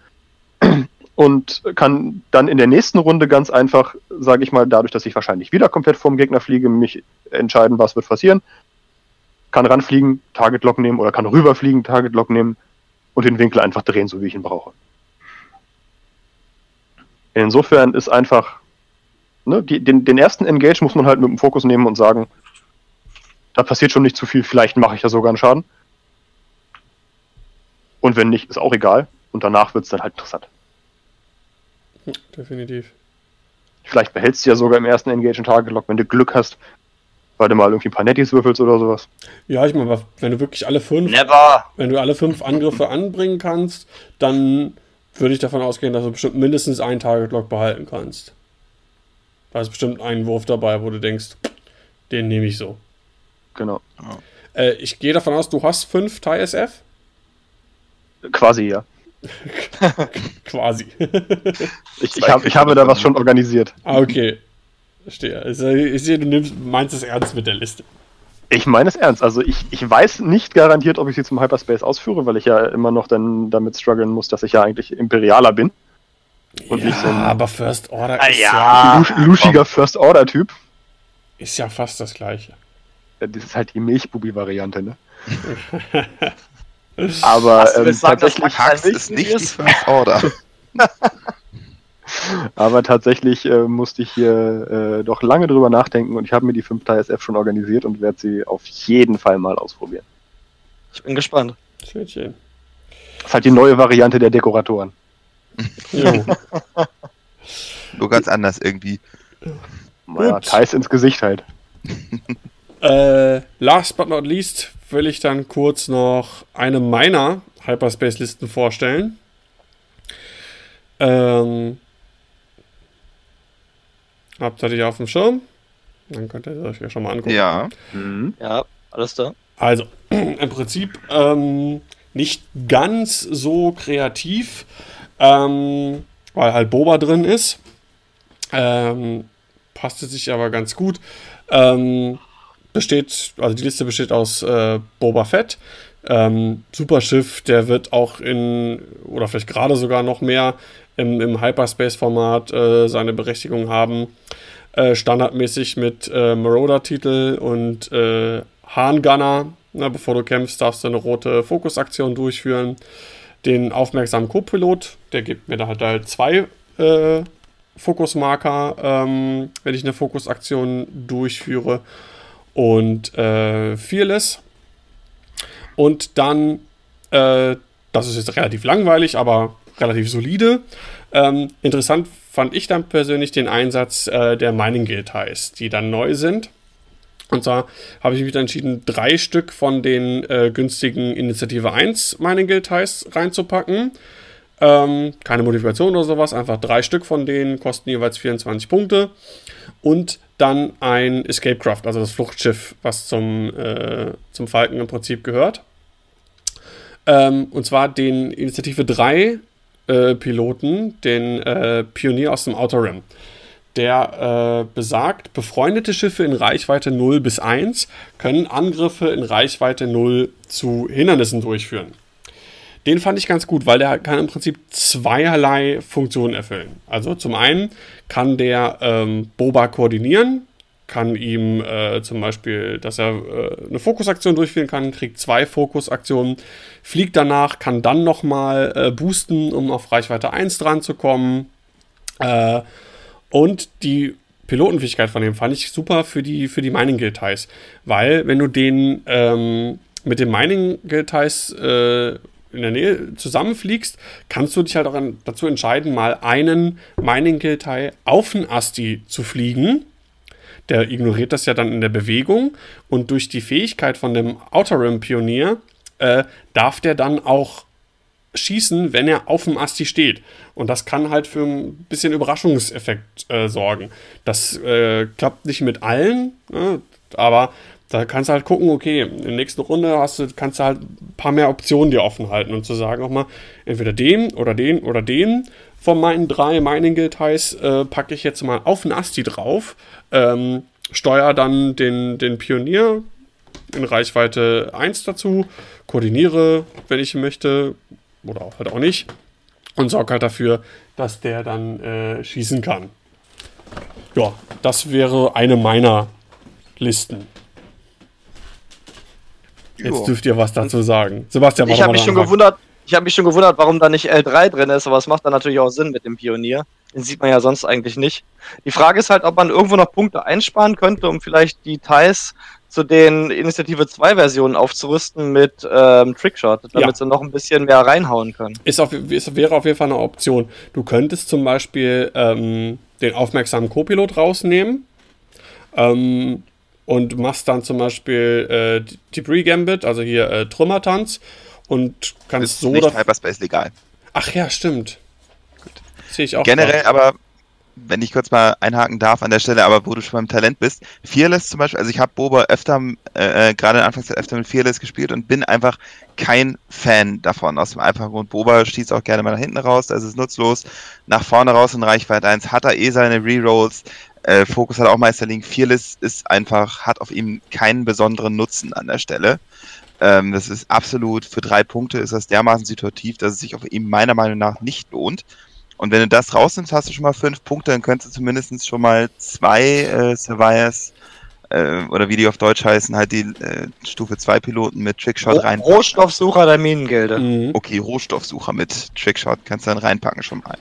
und kann dann in der nächsten Runde ganz einfach, sage ich mal, dadurch, dass ich wahrscheinlich wieder komplett vorm Gegner fliege, mich entscheiden, was wird passieren. Kann ranfliegen, Target Lock nehmen oder kann rüberfliegen, Target Lock nehmen und den Winkel einfach drehen, so wie ich ihn brauche. Insofern ist einfach, ne, die, den, den ersten Engage muss man halt mit dem Fokus nehmen und sagen, da passiert schon nicht zu viel, vielleicht mache ich ja sogar einen Schaden. Und wenn nicht, ist auch egal. Und danach wird es dann halt interessant. Definitiv. Vielleicht behältst du ja sogar im ersten Engage einen Target Lock, wenn du Glück hast, weil du mal irgendwie ein paar Netties würfelst oder sowas. Ja, ich meine, wenn du wirklich alle fünf, Never. wenn du alle fünf Angriffe anbringen kannst, dann würde ich davon ausgehen, dass du bestimmt mindestens einen Target Lock behalten kannst. Da ist bestimmt ein Wurf dabei, wo du denkst, den nehme ich so. Genau. Äh, ich gehe davon aus, du hast fünf TIE SF? Quasi, ja. Quasi. ich, ich, hab, ich habe da was schon organisiert. Ah, okay. Verstehe. Also, ich sehe, du nimmst, meinst es ernst mit der Liste. Ich meine es ernst. Also ich, ich weiß nicht garantiert, ob ich sie zum Hyperspace ausführe, weil ich ja immer noch dann damit strugglen muss, dass ich ja eigentlich Imperialer bin. Und ja, nicht so ein, aber First Order ah, ist ja, ja luschiger First Order Typ. Ist ja fast das gleiche. Das ist halt die Milchbubi-Variante, ne? Aber ähm, sagen, tatsächlich Hax ist nicht die First Order. Aber tatsächlich äh, musste ich hier äh, doch lange drüber nachdenken und ich habe mir die 5 SF schon organisiert und werde sie auf jeden Fall mal ausprobieren. Ich bin gespannt. Schön, schön. Das ist halt die neue Variante der Dekoratoren. Nur ganz anders irgendwie. Naja, Thais ins Gesicht halt. äh, last but not least will ich dann kurz noch eine meiner Hyperspace-Listen vorstellen. Ähm, habt ihr die auf dem Schirm? Dann könnt ihr euch ja schon mal angucken. Ja. Mhm. Ja, alles da. Also, im Prinzip ähm, nicht ganz so kreativ, ähm, weil halt Boba drin ist. Ähm, passte sich aber ganz gut. Ähm, besteht, also die Liste besteht aus äh, Boba Fett. Ähm, Superschiff, der wird auch in, oder vielleicht gerade sogar noch mehr im, im Hyperspace-Format äh, seine Berechtigung haben. Äh, standardmäßig mit äh, Marauder-Titel und äh, Hahngunner. Na, bevor du kämpfst, darfst du eine rote Fokusaktion durchführen. Den aufmerksamen Co-Pilot, der gibt mir da halt, halt zwei äh, Fokusmarker, ähm, wenn ich eine Fokusaktion durchführe und äh, Fearless. Und dann, äh, das ist jetzt relativ langweilig, aber relativ solide. Ähm, interessant fand ich dann persönlich den Einsatz äh, der Mining Guild heißt, die dann neu sind. Und zwar habe ich mich entschieden, drei Stück von den äh, günstigen Initiative 1 Mining Guild heißt reinzupacken. Ähm, keine Modifikation oder sowas, einfach drei Stück von denen kosten jeweils 24 Punkte. Und dann ein Escape Craft, also das Fluchtschiff, was zum, äh, zum Falken im Prinzip gehört. Ähm, und zwar den Initiative 3 äh, Piloten, den äh, Pionier aus dem Outer Rim. Der äh, besagt, befreundete Schiffe in Reichweite 0 bis 1 können Angriffe in Reichweite 0 zu Hindernissen durchführen. Den fand ich ganz gut, weil der kann im Prinzip zweierlei Funktionen erfüllen. Also zum einen kann der ähm, Boba koordinieren kann ihm äh, zum Beispiel, dass er äh, eine Fokusaktion durchführen kann, kriegt zwei Fokusaktionen, fliegt danach, kann dann nochmal äh, boosten, um auf Reichweite 1 dran zu kommen. Äh, und die Pilotenfähigkeit von dem fand ich super für die, für die Mining Guild Ties, weil wenn du den ähm, mit den Mining Guild Ties äh, in der Nähe zusammenfliegst, kannst du dich halt auch an, dazu entscheiden, mal einen Mining Guild Tie auf den Asti zu fliegen der ignoriert das ja dann in der Bewegung und durch die Fähigkeit von dem Outer Rim Pionier äh, darf der dann auch schießen, wenn er auf dem Asti steht. Und das kann halt für ein bisschen Überraschungseffekt äh, sorgen. Das äh, klappt nicht mit allen, ne? aber da kannst du halt gucken, okay, in der nächsten Runde hast du, kannst du halt ein paar mehr Optionen dir offen halten und zu sagen auch mal, entweder den oder den oder den von meinen drei Mining Guild Highs äh, packe ich jetzt mal auf den Asti drauf ähm, steuere dann den, den Pionier in Reichweite 1 dazu, koordiniere, wenn ich möchte, oder auch halt auch nicht, und sorge halt dafür, dass der dann äh, schießen kann. Ja, das wäre eine meiner Listen. Jetzt dürft ihr was dazu sagen. Sebastian, ich habe mich schon gewundert, ich habe mich schon gewundert, warum da nicht L3 drin ist, aber es macht dann natürlich auch Sinn mit dem Pionier. Den sieht man ja sonst eigentlich nicht. Die Frage ist halt, ob man irgendwo noch Punkte einsparen könnte, um vielleicht die Teils zu den Initiative 2 Versionen aufzurüsten mit ähm, Trickshot, damit ja. sie noch ein bisschen mehr reinhauen können. Ist auf, ist, wäre auf jeden Fall eine Option. Du könntest zum Beispiel ähm, den aufmerksamen Co-Pilot rausnehmen ähm, und machst dann zum Beispiel äh, Debris Gambit, also hier äh, Trümmertanz und kannst ist so. Nicht Hyperspace legal. Ach ja, stimmt. Sehe ich auch. Generell klar. aber, wenn ich kurz mal einhaken darf an der Stelle, aber wo du schon beim Talent bist, Fearless zum Beispiel, also ich habe Boba öfter, äh, äh, gerade in Anfangszeit öfter mit Fearless gespielt und bin einfach kein Fan davon. Aus dem einfachen Grund, Boba schießt auch gerne mal nach hinten raus, das ist nutzlos. Nach vorne raus in Reichweite 1 hat er eh seine Rerolls. Äh, Fokus hat auch Meisterling. Fearless ist einfach, hat auf ihm keinen besonderen Nutzen an der Stelle. Ähm, das ist absolut, für drei Punkte ist das dermaßen situativ, dass es sich auf ihm meiner Meinung nach nicht lohnt. Und wenn du das rausnimmst, hast du schon mal fünf Punkte, dann könntest du zumindest schon mal zwei äh, Survivors äh, oder wie die auf Deutsch heißen, halt die äh, Stufe 2 Piloten mit Trickshot Ro rein. Rohstoffsucher der Minengilde. Mhm. Okay, Rohstoffsucher mit Trickshot kannst du dann reinpacken schon mal.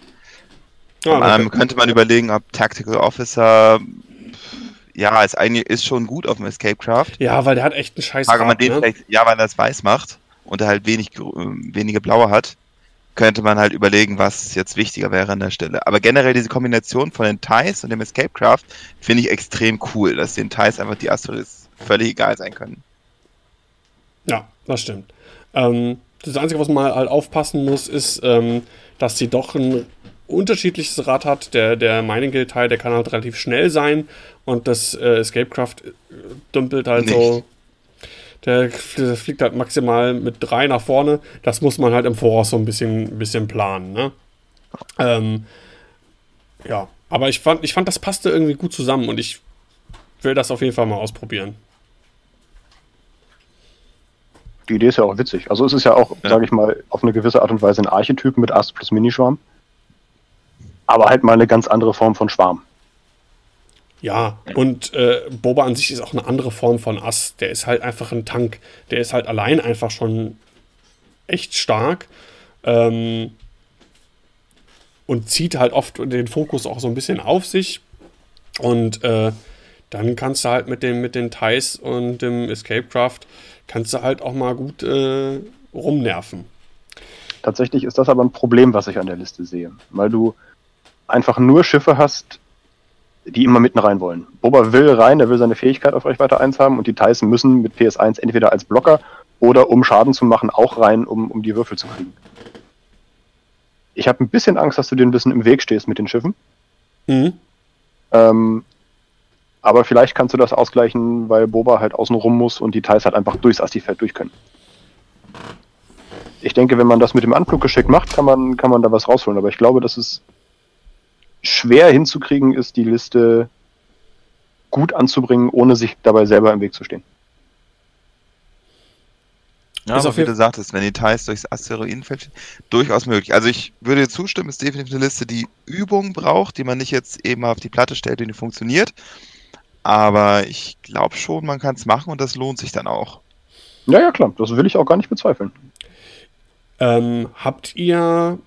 Ja, ähm, könnte man überlegen, ob Tactical Officer ja, ist eigentlich ist schon gut auf dem Escape Craft. Ja, weil der hat echt einen Scheiß. Frage man den ne? vielleicht, ja, weil er es weiß macht und er halt wenig wenige blaue hat könnte man halt überlegen, was jetzt wichtiger wäre an der Stelle. Aber generell diese Kombination von den Ties und dem Escape Craft finde ich extrem cool, dass den Ties einfach die Asteroids völlig egal sein können. Ja, das stimmt. Ähm, das Einzige, was man halt aufpassen muss, ist, ähm, dass sie doch ein unterschiedliches Rad hat. Der, der Mining Guild Teil, der kann halt relativ schnell sein und das äh, Escape Craft äh, dümpelt halt Nicht. so der, der, fliegt halt maximal mit drei nach vorne. Das muss man halt im Voraus so ein bisschen, bisschen planen. Ne? Ähm, ja, aber ich fand, ich fand, das passte irgendwie gut zusammen und ich will das auf jeden Fall mal ausprobieren. Die Idee ist ja auch witzig. Also es ist ja auch, ja. sage ich mal, auf eine gewisse Art und Weise ein Archetyp mit Ast plus Minischwarm. Aber halt mal eine ganz andere Form von Schwarm. Ja, und äh, Boba an sich ist auch eine andere Form von Ass. Der ist halt einfach ein Tank. Der ist halt allein einfach schon echt stark. Ähm, und zieht halt oft den Fokus auch so ein bisschen auf sich. Und äh, dann kannst du halt mit, dem, mit den Ties und dem Escape Craft, kannst du halt auch mal gut äh, rumnerven. Tatsächlich ist das aber ein Problem, was ich an der Liste sehe. Weil du einfach nur Schiffe hast, die immer mitten rein wollen. Boba will rein, er will seine Fähigkeit auf Reichweite 1 haben und die Tyson müssen mit PS1 entweder als Blocker oder um Schaden zu machen auch rein, um, um die Würfel zu kriegen. Ich habe ein bisschen Angst, dass du dir ein bisschen im Weg stehst mit den Schiffen. Mhm. Ähm, aber vielleicht kannst du das ausgleichen, weil Boba halt außen rum muss und die Thais halt einfach durchs Astifeld durch können. Ich denke, wenn man das mit dem Anflug geschickt macht, kann man, kann man da was rausholen. Aber ich glaube, das ist schwer hinzukriegen ist, die Liste gut anzubringen, ohne sich dabei selber im Weg zu stehen. Ja, ist aber wie du sagtest, wenn Details durchs Asteroidenfeld durchaus möglich. Also ich würde dir zustimmen, ist definitiv eine Liste, die Übung braucht, die man nicht jetzt eben auf die Platte stellt und die funktioniert. aber ich glaube schon, man kann es machen und das lohnt sich dann auch. Ja, ja, klar, das will ich auch gar nicht bezweifeln. Ähm, habt ihr,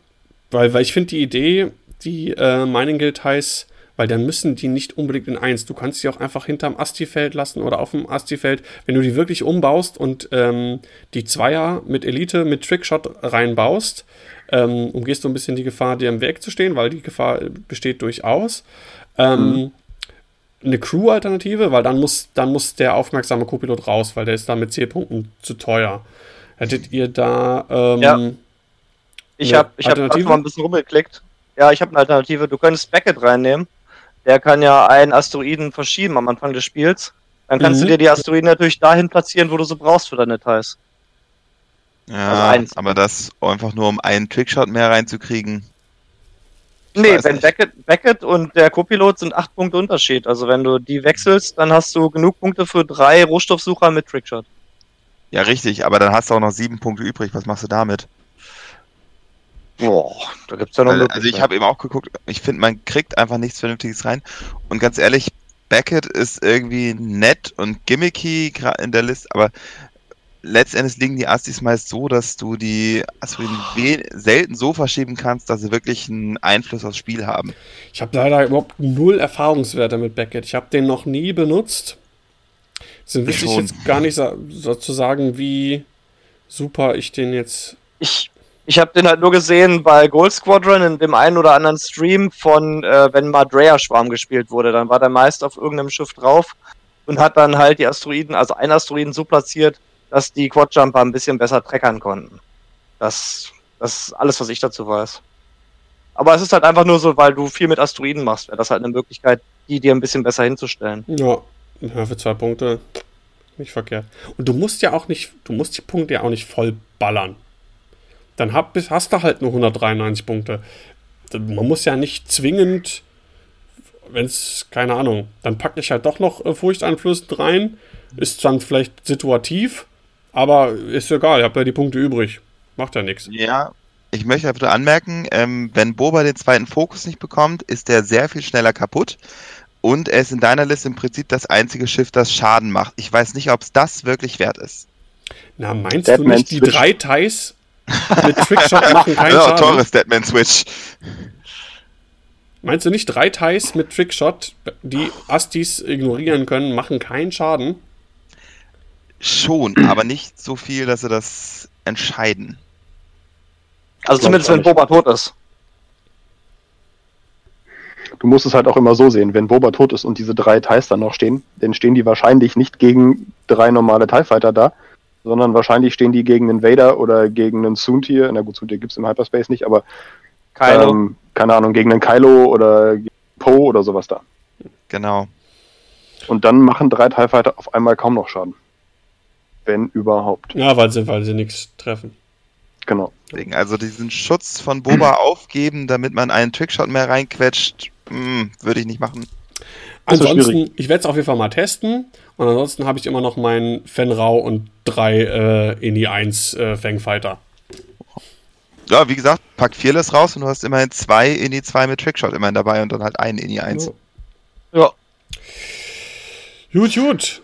weil, weil ich finde die Idee, die äh, Mining Guild heißt, weil dann müssen die nicht unbedingt in eins. Du kannst sie auch einfach hinterm Asti-Feld lassen oder auf dem Asti-Feld. Wenn du die wirklich umbaust und ähm, die Zweier mit Elite, mit Trickshot reinbaust, ähm, umgehst du ein bisschen die Gefahr, dir im Weg zu stehen, weil die Gefahr besteht durchaus. Ähm, mhm. Eine Crew-Alternative, weil dann muss, dann muss der aufmerksame Co-Pilot raus, weil der ist da mit C-Punkten zu teuer. Hättet ihr da ähm, ja. Ich habe ich hab mal ein bisschen rumgeklickt. Ja, ich habe eine Alternative. Du könntest Beckett reinnehmen. Der kann ja einen Asteroiden verschieben am Anfang des Spiels. Dann kannst mhm. du dir die Asteroiden natürlich dahin platzieren, wo du sie brauchst für deine Details. Ja, also aber das einfach nur um einen Trickshot mehr reinzukriegen. Nee, wenn Beckett, Beckett und der Copilot sind acht Punkte Unterschied. Also wenn du die wechselst, dann hast du genug Punkte für drei Rohstoffsucher mit Trickshot. Ja, richtig, aber dann hast du auch noch sieben Punkte übrig. Was machst du damit? Boah, da gibt's ja noch Also, also ich habe eben auch geguckt, ich finde, man kriegt einfach nichts Vernünftiges rein. Und ganz ehrlich, Beckett ist irgendwie nett und gimmicky in der Liste, aber letztendlich liegen die Astis meist so, dass du die Asteroiden selten so verschieben kannst, dass sie wirklich einen Einfluss aufs Spiel haben. Ich habe leider überhaupt null Erfahrungswerte mit Beckett. Ich habe den noch nie benutzt. Deswegen wüsste ich jetzt gar nicht so, so zu sagen, wie super ich den jetzt. Ich, ich habe den halt nur gesehen bei Gold Squadron in dem einen oder anderen Stream von, äh, wenn mal Dreyer-Schwarm gespielt wurde. Dann war der meist auf irgendeinem Schiff drauf und hat dann halt die Asteroiden, also ein Asteroiden so platziert, dass die Quadjumper ein bisschen besser treckern konnten. Das, das ist alles, was ich dazu weiß. Aber es ist halt einfach nur so, weil du viel mit Asteroiden machst, wäre das halt eine Möglichkeit, die dir ein bisschen besser hinzustellen. Ja, ja für zwei Punkte nicht verkehrt. Und du musst ja auch nicht, du musst die Punkte ja auch nicht voll ballern dann hab, hast du halt nur 193 Punkte. Man muss ja nicht zwingend, wenn es, keine Ahnung, dann packe ich halt doch noch äh, furchteinflößend rein. Ist dann vielleicht situativ, aber ist egal, ich habe ja die Punkte übrig. Macht ja nichts. Ja, ich möchte einfach anmerken, ähm, wenn Boba den zweiten Fokus nicht bekommt, ist der sehr viel schneller kaputt. Und er ist in deiner Liste im Prinzip das einzige Schiff, das Schaden macht. Ich weiß nicht, ob es das wirklich wert ist. Na, meinst Deadman du nicht, die drei Thais mit Trickshot machen keinen ja, Schaden. Teures Deadman Switch. Meinst du nicht, drei Ties mit Trickshot, die Astis ignorieren können, machen keinen Schaden? Schon, aber nicht so viel, dass sie das entscheiden. Also zumindest wenn Boba tot ist. Du musst es halt auch immer so sehen, wenn Boba tot ist und diese drei Ties dann noch stehen, dann stehen die wahrscheinlich nicht gegen drei normale TIE Fighter da, sondern wahrscheinlich stehen die gegen einen Vader oder gegen einen Soontier. Na gut, Soontier gibt es im Hyperspace nicht, aber Kylo. Ähm, keine Ahnung, gegen einen Kylo oder Poe oder sowas da. Genau. Und dann machen drei TIE Fighter auf einmal kaum noch Schaden. Wenn überhaupt. Ja, weil sie, weil sie nichts treffen. Genau. Also diesen Schutz von Boba aufgeben, damit man einen Trickshot mehr reinquetscht, hm, würde ich nicht machen. Ansonsten, ich werde es auf jeden Fall mal testen. Und ansonsten habe ich immer noch meinen Fenrau und drei äh, Ini 1 äh, Fangfighter. Ja, wie gesagt, pack Fearless raus und du hast immerhin zwei Ini 2 mit Trickshot immerhin dabei und dann halt einen Ini 1. Ja. Gut, gut.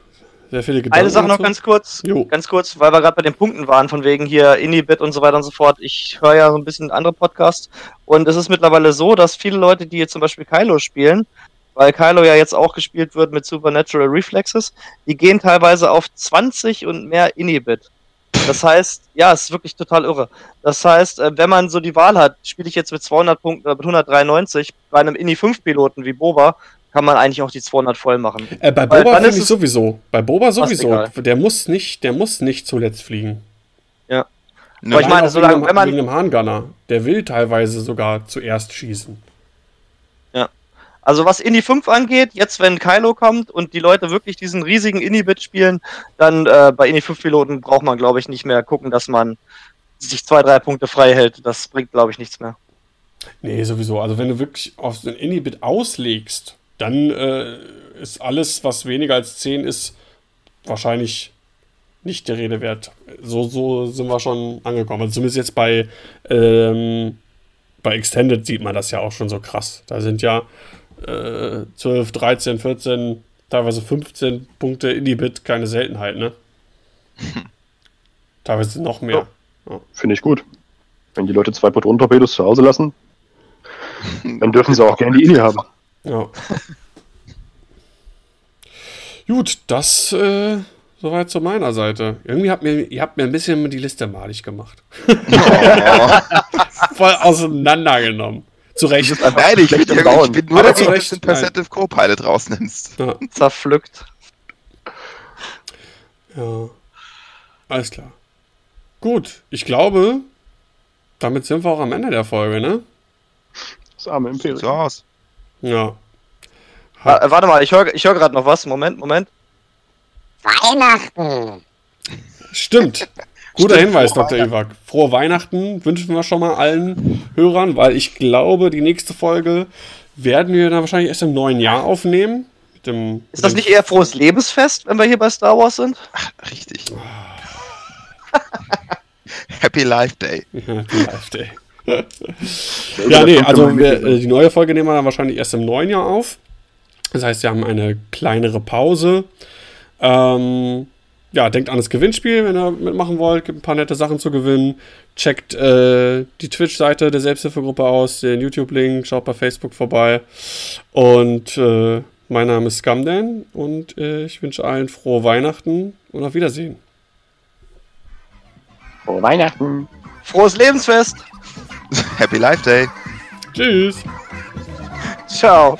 Sehr viele Gedanken. Eine Sache noch ganz kurz, jo. ganz kurz, weil wir gerade bei den Punkten waren, von wegen hier Inibit und so weiter und so fort. Ich höre ja so ein bisschen andere Podcasts und es ist mittlerweile so, dass viele Leute, die jetzt zum Beispiel Kylo spielen, weil Kylo ja jetzt auch gespielt wird mit Supernatural Reflexes, die gehen teilweise auf 20 und mehr Inhibit. Das heißt, ja, es ist wirklich total irre. Das heißt, äh, wenn man so die Wahl hat, spiele ich jetzt mit 200 Punkten oder mit 193, bei einem Ini 5 Piloten wie Boba, kann man eigentlich auch die 200 voll machen. Äh, bei Boba finde ich sowieso. Bei Boba sowieso. Der muss nicht, der muss nicht zuletzt fliegen. Ja. Aber ich meine, solange, wenn man. Wegen dem Hahngunner. Der will teilweise sogar zuerst schießen. Also was Indie 5 angeht, jetzt wenn Kylo kommt und die Leute wirklich diesen riesigen Indie-Bit spielen, dann äh, bei Indie 5 Piloten braucht man, glaube ich, nicht mehr gucken, dass man sich zwei, drei Punkte frei hält. Das bringt, glaube ich, nichts mehr. Nee, sowieso. Also wenn du wirklich auf den Indie-Bit auslegst, dann äh, ist alles, was weniger als 10 ist, wahrscheinlich nicht der Rede wert. So, so sind wir schon angekommen. Also zumindest jetzt bei, ähm, bei Extended sieht man das ja auch schon so krass. Da sind ja 12, 13, 14 teilweise 15 Punkte Indie-Bit, keine Seltenheit, ne? teilweise noch mehr. Ja. Ja. Finde ich gut. Wenn die Leute zwei Proton-Torpedos zu Hause lassen, dann dürfen sie auch gerne die Indie haben. Ja. Gut, das äh, soweit zu meiner Seite. Irgendwie habt mir, ihr habt mir ein bisschen die Liste malig gemacht. Voll auseinandergenommen. Zu Recht. Nein, ich, bin, ich bin nur dafür, dass du den Percentive Co-Pilot rausnimmst. Ja. Zerpflückt. Ja. Alles klar. Gut, ich glaube, damit sind wir auch am Ende der Folge, ne? Das arme Imperium. So aus. Ja. Ha warte mal, ich höre ich hör gerade noch was. Moment, Moment. Weihnachten. Stimmt. Guter Stimmt, Hinweis, Dr. Iwak. Frohe Weihnachten wünschen wir schon mal allen Hörern, weil ich glaube, die nächste Folge werden wir dann wahrscheinlich erst im neuen Jahr aufnehmen. Dem, ist das nicht eher frohes Lebensfest, wenn wir hier bei Star Wars sind? Ach, richtig. Happy Life Day. Happy Life Day. ja, nee, also wir, äh, die neue Folge nehmen wir dann wahrscheinlich erst im neuen Jahr auf. Das heißt, wir haben eine kleinere Pause. Ähm, ja, denkt an das Gewinnspiel, wenn ihr mitmachen wollt. Gibt ein paar nette Sachen zu gewinnen. Checkt äh, die Twitch-Seite der Selbsthilfegruppe aus, den YouTube-Link, schaut bei Facebook vorbei. Und äh, mein Name ist Scamdan und äh, ich wünsche allen frohe Weihnachten und auf Wiedersehen. Frohe Weihnachten. Frohes Lebensfest. Happy Life Day. Tschüss. Ciao.